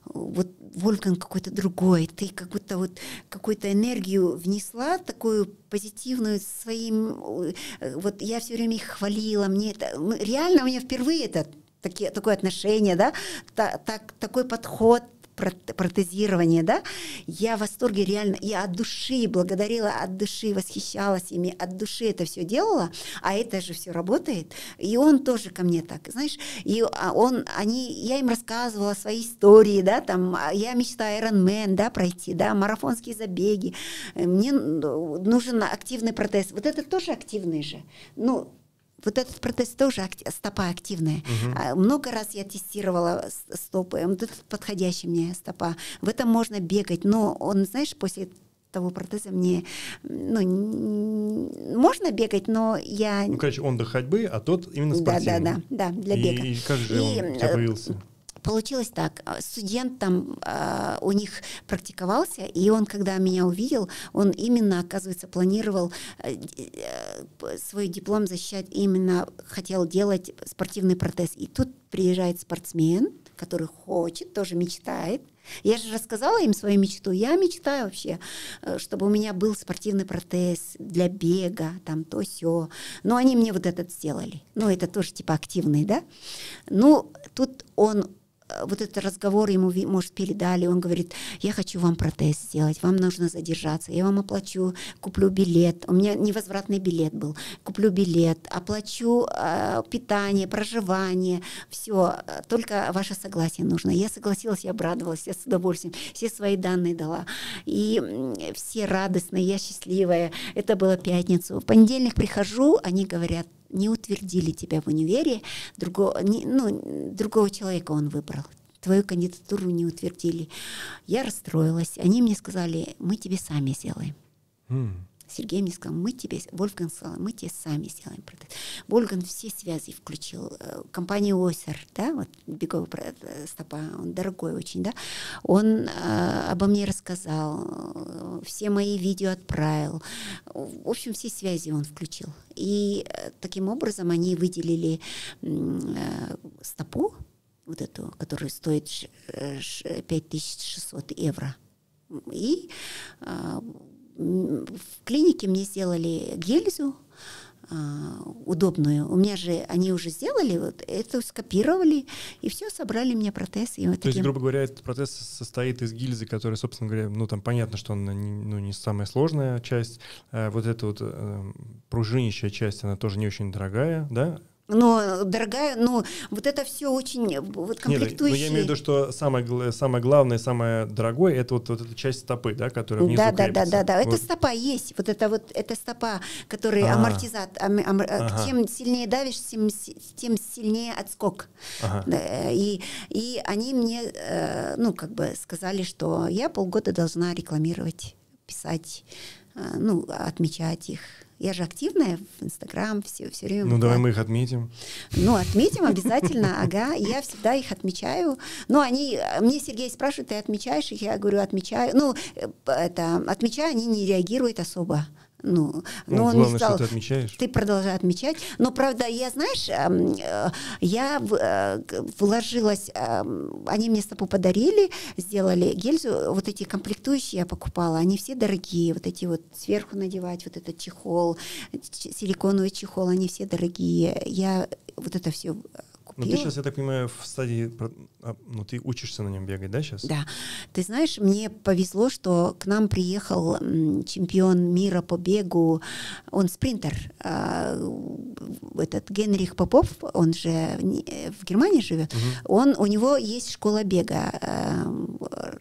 Speaker 2: вот Вольфган какой-то другой, ты как будто вот какую-то энергию внесла, такую позитивную своим... Э, вот я все время их хвалила, мне это... Реально у меня впервые это такие, такое отношение, да, та, так, такой подход протезирование, да, я в восторге реально, я от души благодарила, от души восхищалась ими, от души это все делала, а это же все работает, и он тоже ко мне так, знаешь, и а, он, они, я им рассказывала свои истории, да, там, а, я мечтаю Iron Man, да, пройти, да, марафонские забеги, мне нужен активный протез, вот это тоже активный же, ну, вот этот протез тоже акти- стопа активная. Угу. Много раз я тестировала стопы. Вот этот подходящий мне стопа. В этом можно бегать, но он, знаешь, после того протеза мне, ну, можно бегать, но я...
Speaker 1: Ну, короче, он до ходьбы, а тот именно спортивный.
Speaker 2: Да, да, да, да для бега.
Speaker 1: И, и как же и, он у тебя э, появился?
Speaker 2: Получилось так. А, студент там э, у них практиковался, и он, когда меня увидел, он именно, оказывается, планировал э, э, свой диплом защищать, именно хотел делать спортивный протез. И тут приезжает спортсмен, который хочет, тоже мечтает. Я же рассказала им свою мечту. Я мечтаю вообще, э, чтобы у меня был спортивный протез для бега, там то все. Но они мне вот этот сделали. Ну, это тоже типа активный, да? Ну, тут он э, вот этот разговор ему, может, передали, он говорит, я хочу вам протез сделать, вам нужно задержаться, я вам оплачу, куплю билет, у меня невозвратный билет был, куплю билет, оплачу э, питание, проживание, все, только ваше согласие нужно. Я согласилась, я обрадовалась, я с удовольствием все свои данные дала. И все радостные, я счастливая. Это было пятницу. В понедельник прихожу, они говорят, не утвердили тебя в универе, другого, не, ну, другого человека он выбрал твою кандидатуру не утвердили. Я расстроилась. Они мне сказали, мы тебе сами сделаем. Mm. Сергей мне сказал, мы тебе, Вольфган сказал, мы тебе сами сделаем протез. Вольфган все связи включил. Э, компания Ойсер, да, вот беговый э, стопа, он дорогой очень, да, он э, обо мне рассказал, э, все мои видео отправил. В общем, все связи он включил. И таким образом они выделили э, стопу, вот эту, которая стоит 5600 евро. И э, в клинике мне сделали гельзу, а, удобную. У меня же они уже сделали, вот это скопировали, и все, собрали мне протез. И
Speaker 1: вот То таким... есть, грубо говоря, этот протез состоит из гильзы, которая, собственно говоря, ну там понятно, что она не, ну, не самая сложная часть. А вот эта вот э, пружинищая часть, она тоже не очень дорогая, да?
Speaker 2: Но, дорогая, ну, вот это все очень вот комплектующие.
Speaker 1: Нет, но я имею в виду, что самое, самое главное, самое дорогое, это вот, вот эта часть стопы, да, которая внизу
Speaker 2: Да,
Speaker 1: да,
Speaker 2: да, да, да. Вот. Это стопа есть. Вот это вот, это стопа, который а. амортизат. Ам, ам, э, ага. Чем сильнее давишь, тем, тем сильнее отскок. Ага. И, и они мне, э, ну, как бы сказали, что я полгода должна рекламировать, писать, э, ну, отмечать их. Я же активная в Инстаграм, все, все время.
Speaker 1: Ну, давай мы их отметим.
Speaker 2: Ну, отметим [laughs] обязательно, ага. Я всегда их отмечаю. Ну, они, мне Сергей спрашивает, ты отмечаешь их? Я говорю, отмечаю. Ну, э, это, отмечаю, они не реагируют особо. Ну,
Speaker 1: ну, но он главное, стал, что ты отмечаешь.
Speaker 2: Ты продолжай отмечать. Но, правда, я, знаешь, эм, э, я э, вложилась, эм, они мне стопу подарили, сделали гельзу, вот эти комплектующие я покупала, они все дорогие, вот эти вот сверху надевать, вот этот чехол, силиконовый чехол, они все дорогие. Я вот это все
Speaker 1: Ну, ты сейчас, я так понимаю, в стадии, а, ну, ты учишься на нем бегать, да, сейчас?
Speaker 2: Да. Ты знаешь, мне повезло, что к нам приехал чемпион мира по бегу, он спринтер, а, этот Генрих Попов, он же в Германии живет, угу. он, у него есть школа бега,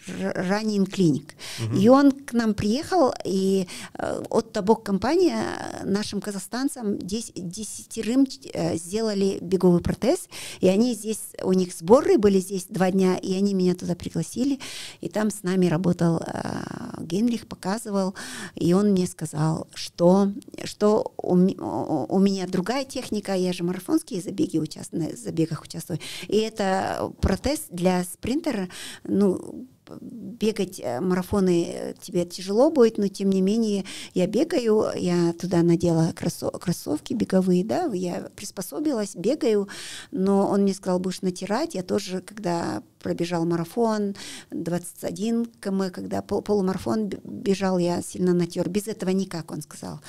Speaker 2: Раннин Клиник. Угу. И он к нам приехал, и э, от Табок компания нашим казахстанцам десятерым э, сделали беговый протез, и они здесь, у них сборы были здесь два дня, и они меня туда пригласили. И там с нами работал э, Генрих, показывал, и он мне сказал, что, что у, у, меня другая техника, я же марафонские забеги участвую, забегах участвую. И это протез для спринтера, ну, бегать э, марафоны э, тебе тяжело будет, но тем не менее я бегаю, я туда надела кроссовки беговые, да, я приспособилась, бегаю, но он мне сказал, будешь натирать, я тоже, когда пробежал марафон, 21 км, когда пол, полумарафон бежал, я сильно натер. Без этого никак, он сказал.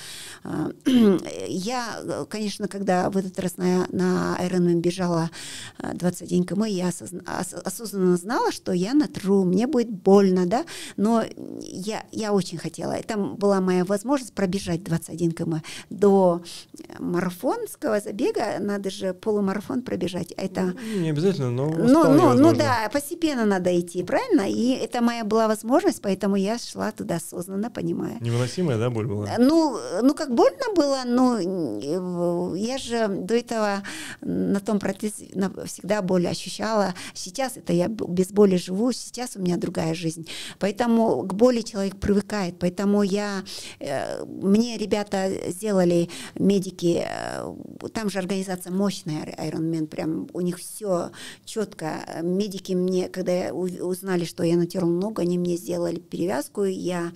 Speaker 2: А, [clears throat] я, конечно, когда в этот раз на, на Ironman бежала 21 а, км, я осознанно знала, что я натру, мне будет больно, да, но я, я очень хотела. Это была моя возможность пробежать 21 км. До марафонского забега надо же полумарафон пробежать. Это...
Speaker 1: Ну, не обязательно, но
Speaker 2: ну, ну, ну да, постепенно надо идти, правильно? И это моя была возможность, поэтому я шла туда осознанно, понимая.
Speaker 1: Невыносимая, да, боль была?
Speaker 2: Ну, ну как больно было, но я же до этого на том протезе всегда боль ощущала. Сейчас это я без боли живу, сейчас у меня другая жизнь. Поэтому к боли человек привыкает. Поэтому я, э, мне ребята сделали, медики, э, там же организация мощная, Ironman, прям у них все четко. Медики мне, когда узнали, что я натерла ногу, они мне сделали перевязку, я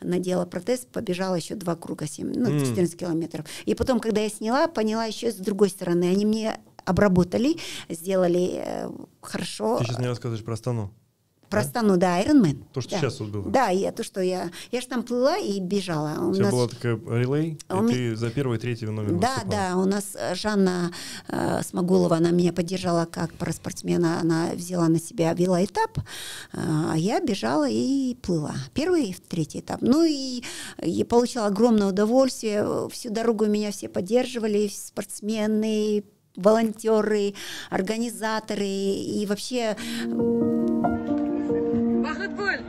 Speaker 2: надела протез, побежала еще два круга, 7, ну, 14 mm. километров. И потом, когда я сняла, поняла еще с другой стороны, они мне обработали, сделали э, хорошо.
Speaker 1: Ты сейчас мне рассказываешь про Астану?
Speaker 2: Про Астану, да, Ironman.
Speaker 1: То, что
Speaker 2: да.
Speaker 1: сейчас вот было.
Speaker 2: Да, я, то, что я... Я же там плыла и бежала.
Speaker 1: У,
Speaker 2: У
Speaker 1: тебя
Speaker 2: нас-
Speaker 1: была такая релей,
Speaker 2: А
Speaker 1: и
Speaker 2: у
Speaker 1: ты за первый и третий номер
Speaker 2: Да,
Speaker 1: выступала.
Speaker 2: да, у нас э, Жанна э, Смогулова, она меня поддержала как параспортсмена, она взяла на себя велоэтап, э, а я бежала и плыла. Первый и третий этап. Ну и я получила огромное удовольствие, всю дорогу меня все поддерживали, спортсмены, волонтеры, организаторы и вообще
Speaker 6: Бахытгуль,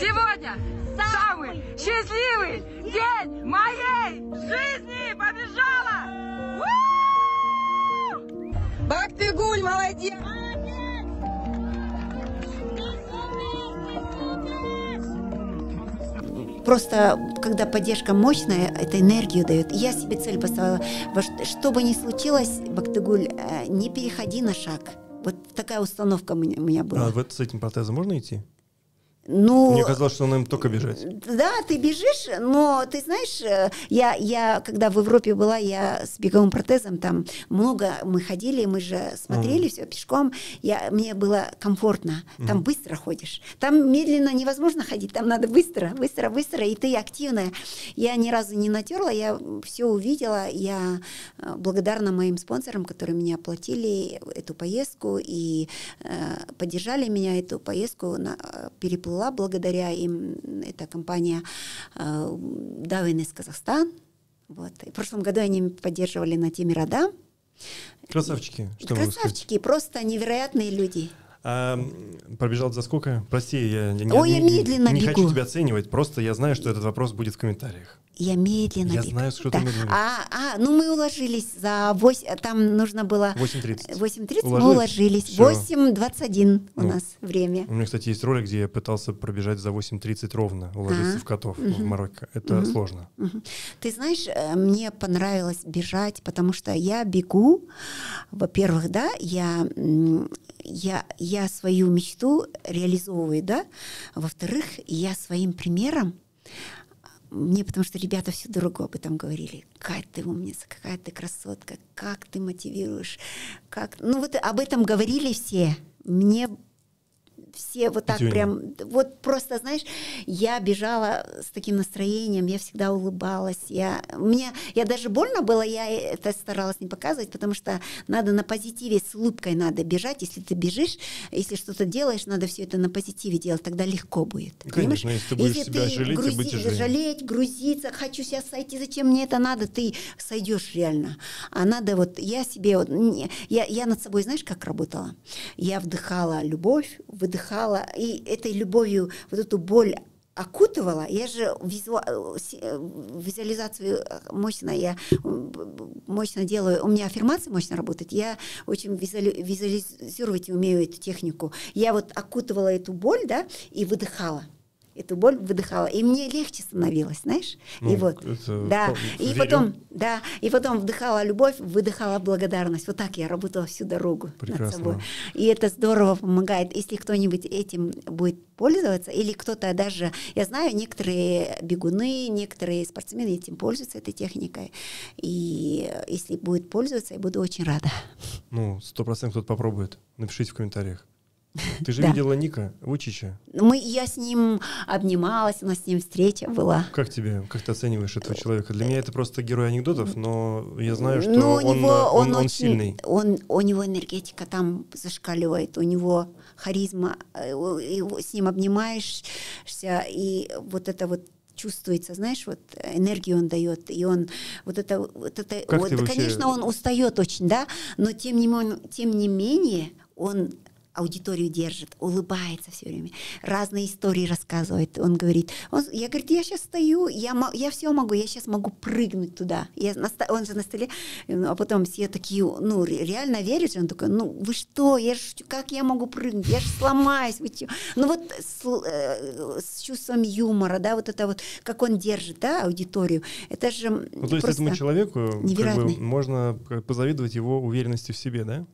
Speaker 6: сегодня самый счастливый день моей жизни! Побежала! У! Бахтыгуль, молодец!
Speaker 2: просто, когда поддержка мощная, это энергию дает. Я себе цель поставила, во ш- что бы ни случилось, Бактыгуль, э, не переходи на шаг. Вот такая установка у меня, у меня была.
Speaker 1: А вот с этим протезом можно идти?
Speaker 2: Ну,
Speaker 1: Мне казалось, что нам только бежать.
Speaker 2: Да, ты бежишь, но ты знаешь, э, я, я когда в Европе была, я с беговым протезом, там много мы ходили, мы же смотрели все пешком, я, мне было комфортно, там быстро ходишь, там медленно невозможно ходить, там надо быстро, быстро, быстро, и ты активная. Я ни разу не натерла, я все увидела, я э, благодарна моим спонсорам, которые меня оплатили эту поездку и э, поддержали меня эту поездку, на, э, переплыла благодаря им, эта компания э, Давин из Казахстан. Вот. И в прошлом году они поддерживали на теме рода.
Speaker 1: Красавчики, что.
Speaker 2: Красавчики, просто невероятные люди.
Speaker 1: А, пробежал за сколько? Прости, я не,
Speaker 2: Ой, я
Speaker 1: не- не-
Speaker 2: медленно
Speaker 1: не
Speaker 2: бегу.
Speaker 1: хочу тебя оценивать, просто я знаю, что этот вопрос будет в комментариях.
Speaker 2: Я медленно
Speaker 1: Я знаю, что ты медленно.
Speaker 2: А, а, ну мы уложились за 8, там нужно было
Speaker 1: 8.30.
Speaker 2: 8.30, мы
Speaker 1: Уложились?
Speaker 2: уложились.
Speaker 1: Всё.
Speaker 2: 8.21 у
Speaker 1: Ну.
Speaker 2: нас время.
Speaker 1: У меня, кстати, есть ролик, где я пытался пробежать за 8.30 ровно, уложиться
Speaker 2: А,
Speaker 1: в котов в Марокко. Это сложно.
Speaker 2: Мгм. Ты знаешь, э, мне понравилось бежать, потому что я бегу, во-первых, да, я, я, я свою мечту реализовываю, да, во-вторых, я своим примером мне потому что ребята всю дорогу об этом говорили. Какая ты умница, какая ты красотка, как ты мотивируешь, как... Ну вот об этом говорили все. Мне все вот так
Speaker 1: Пятюня.
Speaker 2: прям, вот просто, знаешь, я бежала с таким настроением, я всегда улыбалась, я, мне, я даже больно было, я это старалась не показывать, потому что надо на позитиве, с улыбкой надо бежать, если ты бежишь, если что-то делаешь, надо все это на позитиве делать, тогда легко будет.
Speaker 1: Ну,
Speaker 2: понимаешь?
Speaker 1: конечно, если ты будешь себя жалеть, и быть
Speaker 2: жалеть, грузиться, хочу сейчас сойти, зачем мне это надо, ты сойдешь реально. А надо вот, я себе, вот, не- я, я над собой, знаешь, как работала? Я вдыхала любовь, выдыхала, и этой любовью вот эту боль окутывала, я же визу- визуализацию э, мощно, я мощно делаю, у меня аффирмация мощно работает, я очень визуали- визуализировать умею эту технику. Я вот окутывала эту боль, да, и выдыхала. Эту боль выдыхала, и мне легче становилось, знаешь? и
Speaker 1: Ну,
Speaker 2: вот,
Speaker 1: это
Speaker 2: да,
Speaker 1: по-
Speaker 2: и
Speaker 1: верю.
Speaker 2: потом, да, и потом вдыхала любовь, выдыхала благодарность. Вот так я работала всю дорогу над
Speaker 1: Прекрасно.
Speaker 2: собой. И это здорово помогает. Если кто-нибудь этим будет пользоваться, или кто-то даже, я знаю, некоторые бегуны, некоторые спортсмены этим пользуются, этой техникой. И если будет пользоваться, я буду очень рада.
Speaker 1: Ну, сто процентов кто-то попробует. Напишите в комментариях. Ты же
Speaker 2: Да.
Speaker 1: видела Ника Вучича.
Speaker 2: Мы, я с ним обнималась, у нас с ним встреча была.
Speaker 1: Как тебе, как ты оцениваешь этого человека? Для меня это просто герой анекдотов, но я знаю, что
Speaker 2: Ну,
Speaker 1: он,
Speaker 2: него,
Speaker 1: э, он, он
Speaker 2: очень-
Speaker 1: сильный.
Speaker 2: Он, у него энергетика там зашкаливает, у него харизма, э, и у- с ним обнимаешься, и вот это вот чувствуется, знаешь, вот энергию он дает, и он вот это, вот это,
Speaker 1: Как
Speaker 2: вот,
Speaker 1: ты вообще-
Speaker 2: конечно, он устает очень, да, но тем не, тем не менее он аудиторию держит, улыбается все время, разные истории рассказывает. Он говорит, он, я говорит, я сейчас стою, я, я все могу, я сейчас могу прыгнуть туда. Я на он же на столе, а потом все такие, ну, ре- реально верят, же, он такой, ну, вы что, я ж, как я могу прыгнуть, я же сломаюсь, вы чё?» Ну, вот с, э, с чувством юмора, да, вот это вот, как он держит, да, аудиторию, это же
Speaker 1: Ну, то есть этому человеку как бы, можно как, позавидовать его уверенности в себе, да?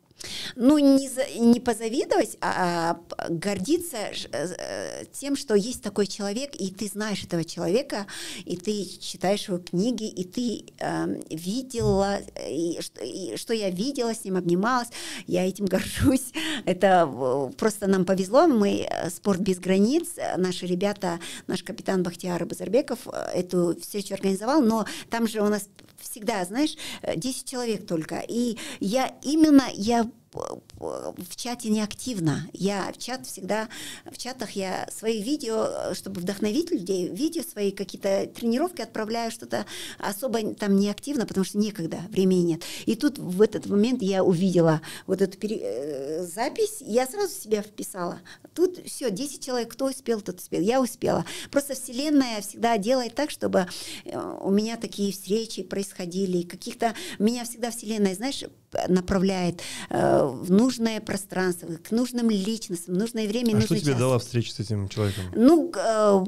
Speaker 2: Ну, не, за, не позавидовать, а, а гордиться э, тем, что есть такой человек, и ты знаешь этого человека, и ты читаешь его книги, и ты э, видела, и, и, что я видела, с ним обнималась, я этим горжусь. [laughs] Это просто нам повезло, мы э, «Спорт без границ», наши ребята, наш капитан Бахтияр Базарбеков э, эту встречу организовал, но там же у нас всегда, знаешь, 10 человек только, и я именно, я в чате не активно. Я в чат всегда, в чатах я свои видео, чтобы вдохновить людей, видео свои какие-то тренировки отправляю, что-то особо там не активно, потому что некогда, времени нет. И тут в этот момент я увидела вот эту пере... Э, запись, я сразу себя вписала. Тут все, 10 человек, кто успел, тот успел. Я успела. Просто Вселенная всегда делает так, чтобы э, у меня такие встречи происходили, каких-то... Меня всегда Вселенная, знаешь, направляет э, в нужное пространство, к нужным личностям, в нужное время.
Speaker 1: А
Speaker 2: нужный
Speaker 1: что тебе
Speaker 2: час.
Speaker 1: дала встреча с этим человеком?
Speaker 2: Ну, э,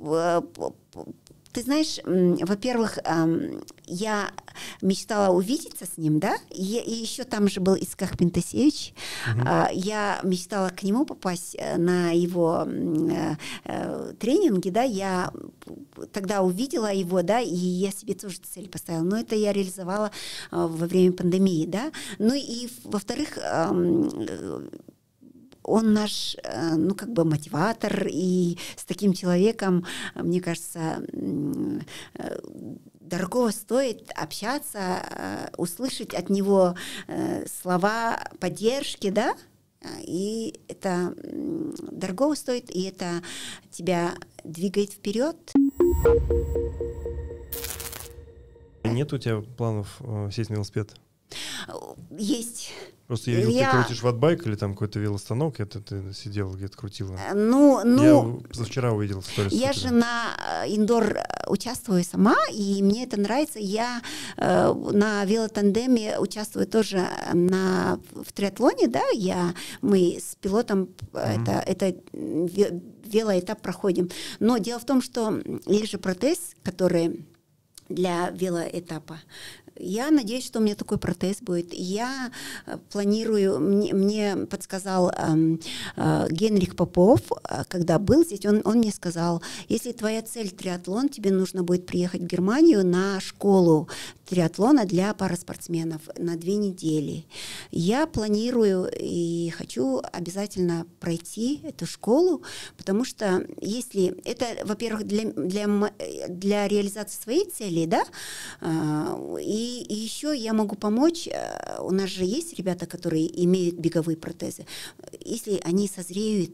Speaker 2: э, ты знаешь, во-первых, я мечтала увидеться с ним, да, и, еще там же был Исках Пентасевич, угу. я мечтала к нему попасть э, на его э, э, тренинги, да, я тогда увидела его, да, и я себе тоже цель поставила, но это я реализовала во время пандемии, да, ну и во-вторых, он наш, э, ну, как бы мотиватор, и с таким человеком, мне кажется, э, дорого стоит общаться, э, услышать от него слова поддержки, да, и это дорого стоит, и это тебя двигает вперед.
Speaker 1: Нет у тебя планов сесть на велосипед?
Speaker 2: Есть.
Speaker 1: Просто я видел, я... ты крутишь ватбайк или там какой-то велостанок, это ты сидела где-то крутила.
Speaker 2: Э, ну, ну...
Speaker 1: Я вчера увидел сторис.
Speaker 2: Я же на э, индор э, участвую сама, и мне это нравится. Я э, на велотандеме участвую тоже на, в триатлоне, да, я, мы с пилотом mm-hmm. это, это велоэтап проходим. Но дело в том, что есть же протез, который для велоэтапа. Я надеюсь, что у меня такой протез будет. Я э, планирую, мне, мне подсказал э, э, Генрих Попов, э, когда был здесь, он, он мне сказал, если твоя цель триатлон, тебе нужно будет приехать в Германию на школу триатлона для параспортсменов на две недели. Я планирую и хочу обязательно пройти эту школу, потому что если это, во-первых, для, для, для реализации своей цели, да, э, и и, еще я могу помочь. Э, у нас же есть ребята, которые имеют беговые протезы. Если они созреют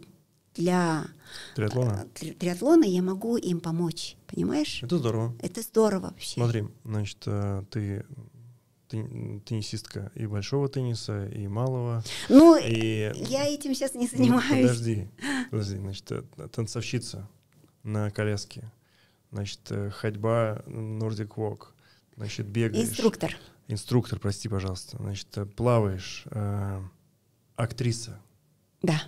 Speaker 2: для
Speaker 1: триатлона,
Speaker 2: э, триатлона я могу им помочь. Понимаешь?
Speaker 1: Это здорово.
Speaker 2: Это здорово вообще.
Speaker 1: Смотри, значит, э, ты теннисистка и большого тенниса, и малого.
Speaker 2: Ну, и... я этим сейчас не ну, занимаюсь. Ну,
Speaker 1: подожди, [laughs] подожди, значит, танцовщица на коляске, значит, ходьба Nordic Walk, значит, бегаешь.
Speaker 2: Инструктор.
Speaker 1: Инструктор, прости, пожалуйста. Значит, плаваешь. Э, актриса.
Speaker 2: Да.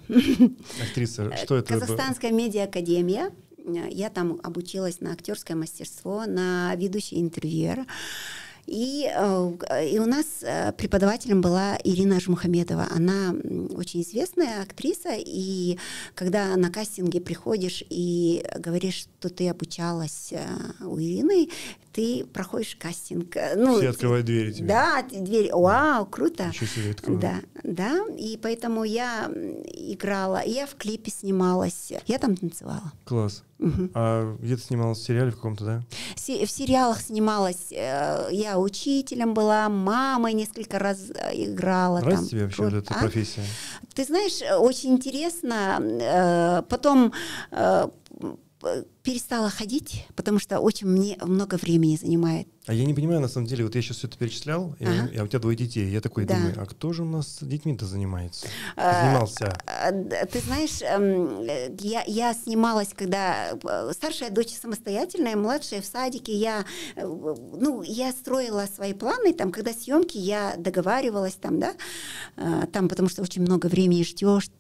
Speaker 1: Актриса. [laughs] Что это?
Speaker 2: Казахстанская медиа-академия. Я там обучилась на актерское мастерство, на ведущий интервьюер. И, э, и у нас э, преподавателем была Ирина Жмухамедова. Она очень известная актриса, и когда на кастинге приходишь и говоришь, что ты обучалась э, у Ирины, ты проходишь кастинг.
Speaker 1: Ну, Все открывают двери тебе.
Speaker 2: Да, дверь. Вау, круто.
Speaker 1: Еще себе открывают.
Speaker 2: Да, да. И поэтому я играла, я в клипе снималась, я там танцевала.
Speaker 1: Класс. Угу. А где ты снималась в сериале в каком-то, да?
Speaker 2: В сериалах снималась. Я учителем была, мамой несколько раз играла.
Speaker 1: Нравится
Speaker 2: там.
Speaker 1: тебе вообще вот эта а? профессия?
Speaker 2: Ты знаешь, очень интересно. Э, потом э, перестала ходить, потому что очень мне много времени занимает.
Speaker 1: А я не понимаю, на самом деле, вот я сейчас все это перечислял, ага. и, а у тебя двое детей. Я такой да. думаю, а кто же у нас с детьми-то занимается? А, Занимался.
Speaker 2: А, ты знаешь, эм, я, я снималась, когда э, старшая дочь самостоятельная, младшая в садике. Я, э, ну, я строила свои планы, там, когда съемки, я договаривалась там, да, э, там, потому что очень много времени ждешь,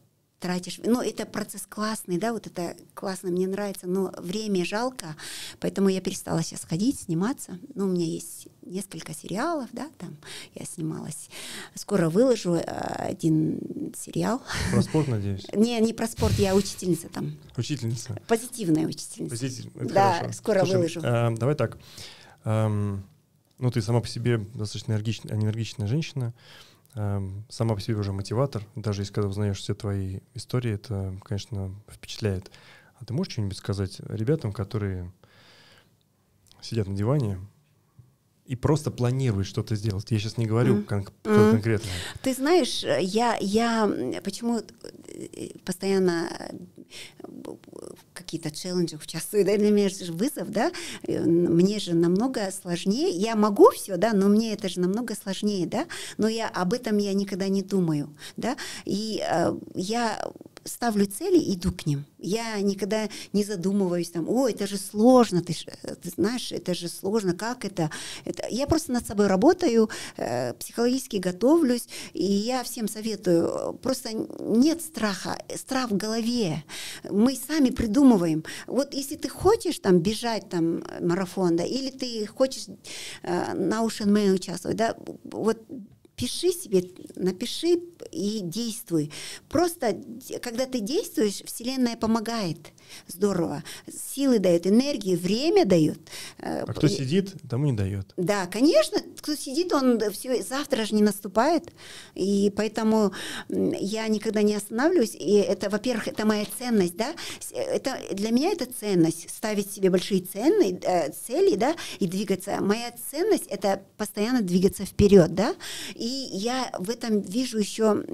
Speaker 2: тратишь, ну, это процесс классный, да, вот это классно, мне нравится, но время жалко, поэтому я перестала сейчас ходить, сниматься, ну, у меня есть несколько сериалов, да, там я снималась, скоро выложу э, один сериал.
Speaker 1: Про спорт, надеюсь? [laughs]
Speaker 2: Не, не про спорт, я учительница там.
Speaker 1: Учительница?
Speaker 2: Позитивная учительница.
Speaker 1: Позитивная,
Speaker 2: Да,
Speaker 1: хорошо.
Speaker 2: скоро
Speaker 1: Слушай,
Speaker 2: выложу.
Speaker 1: а, давай так, Ам, ну, ты сама по себе достаточно энергичная, энергичная женщина, ам, сама по себе уже мотиватор, даже если когда узнаешь все твои истории, это, конечно, впечатляет. А ты можешь что-нибудь сказать ребятам, которые сидят на диване и просто планируют что-то сделать? Я сейчас не говорю
Speaker 2: Мгм.
Speaker 1: кон-
Speaker 2: Мгм.
Speaker 1: конкретно.
Speaker 2: Ты знаешь, я, я почему э, постоянно какие-то челленджи участвую, да, для меня же вызов, да, Э, мне же намного сложнее, я могу все, да, но мне это же намного сложнее, да, но я об этом я никогда не думаю, да, и э, я ставлю цели и иду к ним. Я никогда не задумываюсь там, о, это же сложно, ты, э, ты знаешь, это же сложно, как это? это? Я просто над собой работаю, э, психологически готовлюсь, и я всем советую, э, просто нет страха, страх в голове. Мы сами придумываем. Вот если ты хочешь там бежать там э, марафон, да, или ты хочешь э, на Ocean Man участвовать, да, вот пиши себе, напиши и действуй. Просто, когда ты действуешь, Вселенная помогает. Здорово. Силы дает, энергию, время дает. Э,
Speaker 1: А кто
Speaker 2: и-
Speaker 1: сидит, тому не дает.
Speaker 2: да, конечно, кто сидит, он все, завтра же не наступает, и поэтому я никогда не останавливаюсь, и это, во-первых, это моя ценность, да, С- это, для меня это ценность, ставить себе большие ценные, э, цели, да, и двигаться. Моя ценность — это постоянно двигаться вперед, да, и я в этом вижу еще,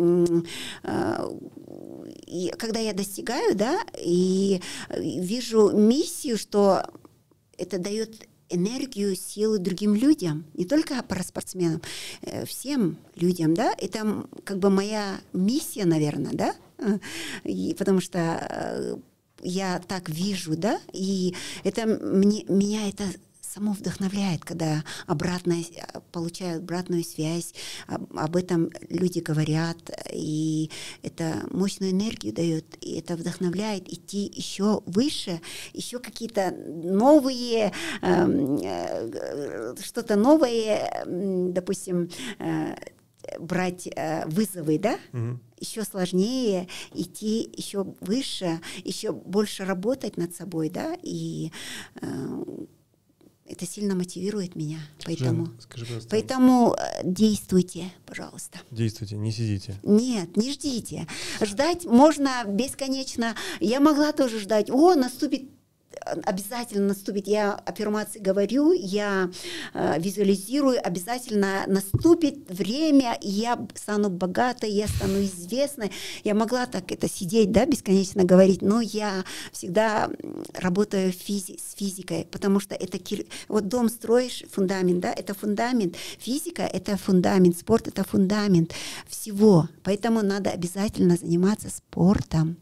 Speaker 2: э, когда я достигаю, да, и э, вижу миссию, что это дает энергию, силы другим людям, не только параспортсменам, э, всем людям, да, это как бы моя миссия, наверное, да, Э, и потому что э, я так вижу, да, и это мне, меня это само вдохновляет, когда обратная, с- получаю обратную связь, об, об этом люди говорят, и это мощную энергию дает, и это вдохновляет идти еще выше, еще какие-то новые, эм, э, что-то новое, допустим, э, брать э, вызовы, да, еще сложнее идти еще выше, еще больше работать над собой, да, и э, это сильно мотивирует меня, поэтому,
Speaker 1: скажи, пожалуйста,
Speaker 2: поэтому э, действуйте, пожалуйста.
Speaker 1: действуйте, не сидите.
Speaker 2: Нет, не ждите. Ждать можно бесконечно. Я могла тоже ждать. О, наступит обязательно наступит. Я аффирмации говорю, я э, визуализирую, обязательно наступит время, и я стану богатой, я стану известной. Я могла так это сидеть, да, бесконечно говорить, но я всегда работаю физи- с физикой, потому что это кир- вот дом строишь, фундамент, да, это фундамент. Физика — это фундамент, спорт — это фундамент всего. Поэтому надо обязательно заниматься спортом.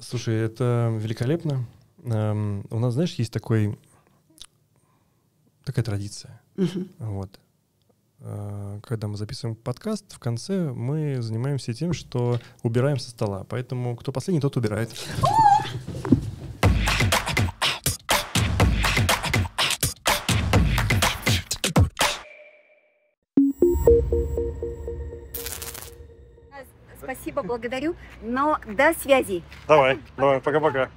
Speaker 1: Слушай, это великолепно. Эм, у нас, знаешь, есть такой такая традиция.
Speaker 2: Мгм.
Speaker 1: Вот. Э, Когда мы записываем подкаст, в конце мы занимаемся тем, что убираем со стола. Поэтому кто последний, тот убирает.
Speaker 2: Спасибо, благодарю, но до связи.
Speaker 1: Давай, давай, пока-пока.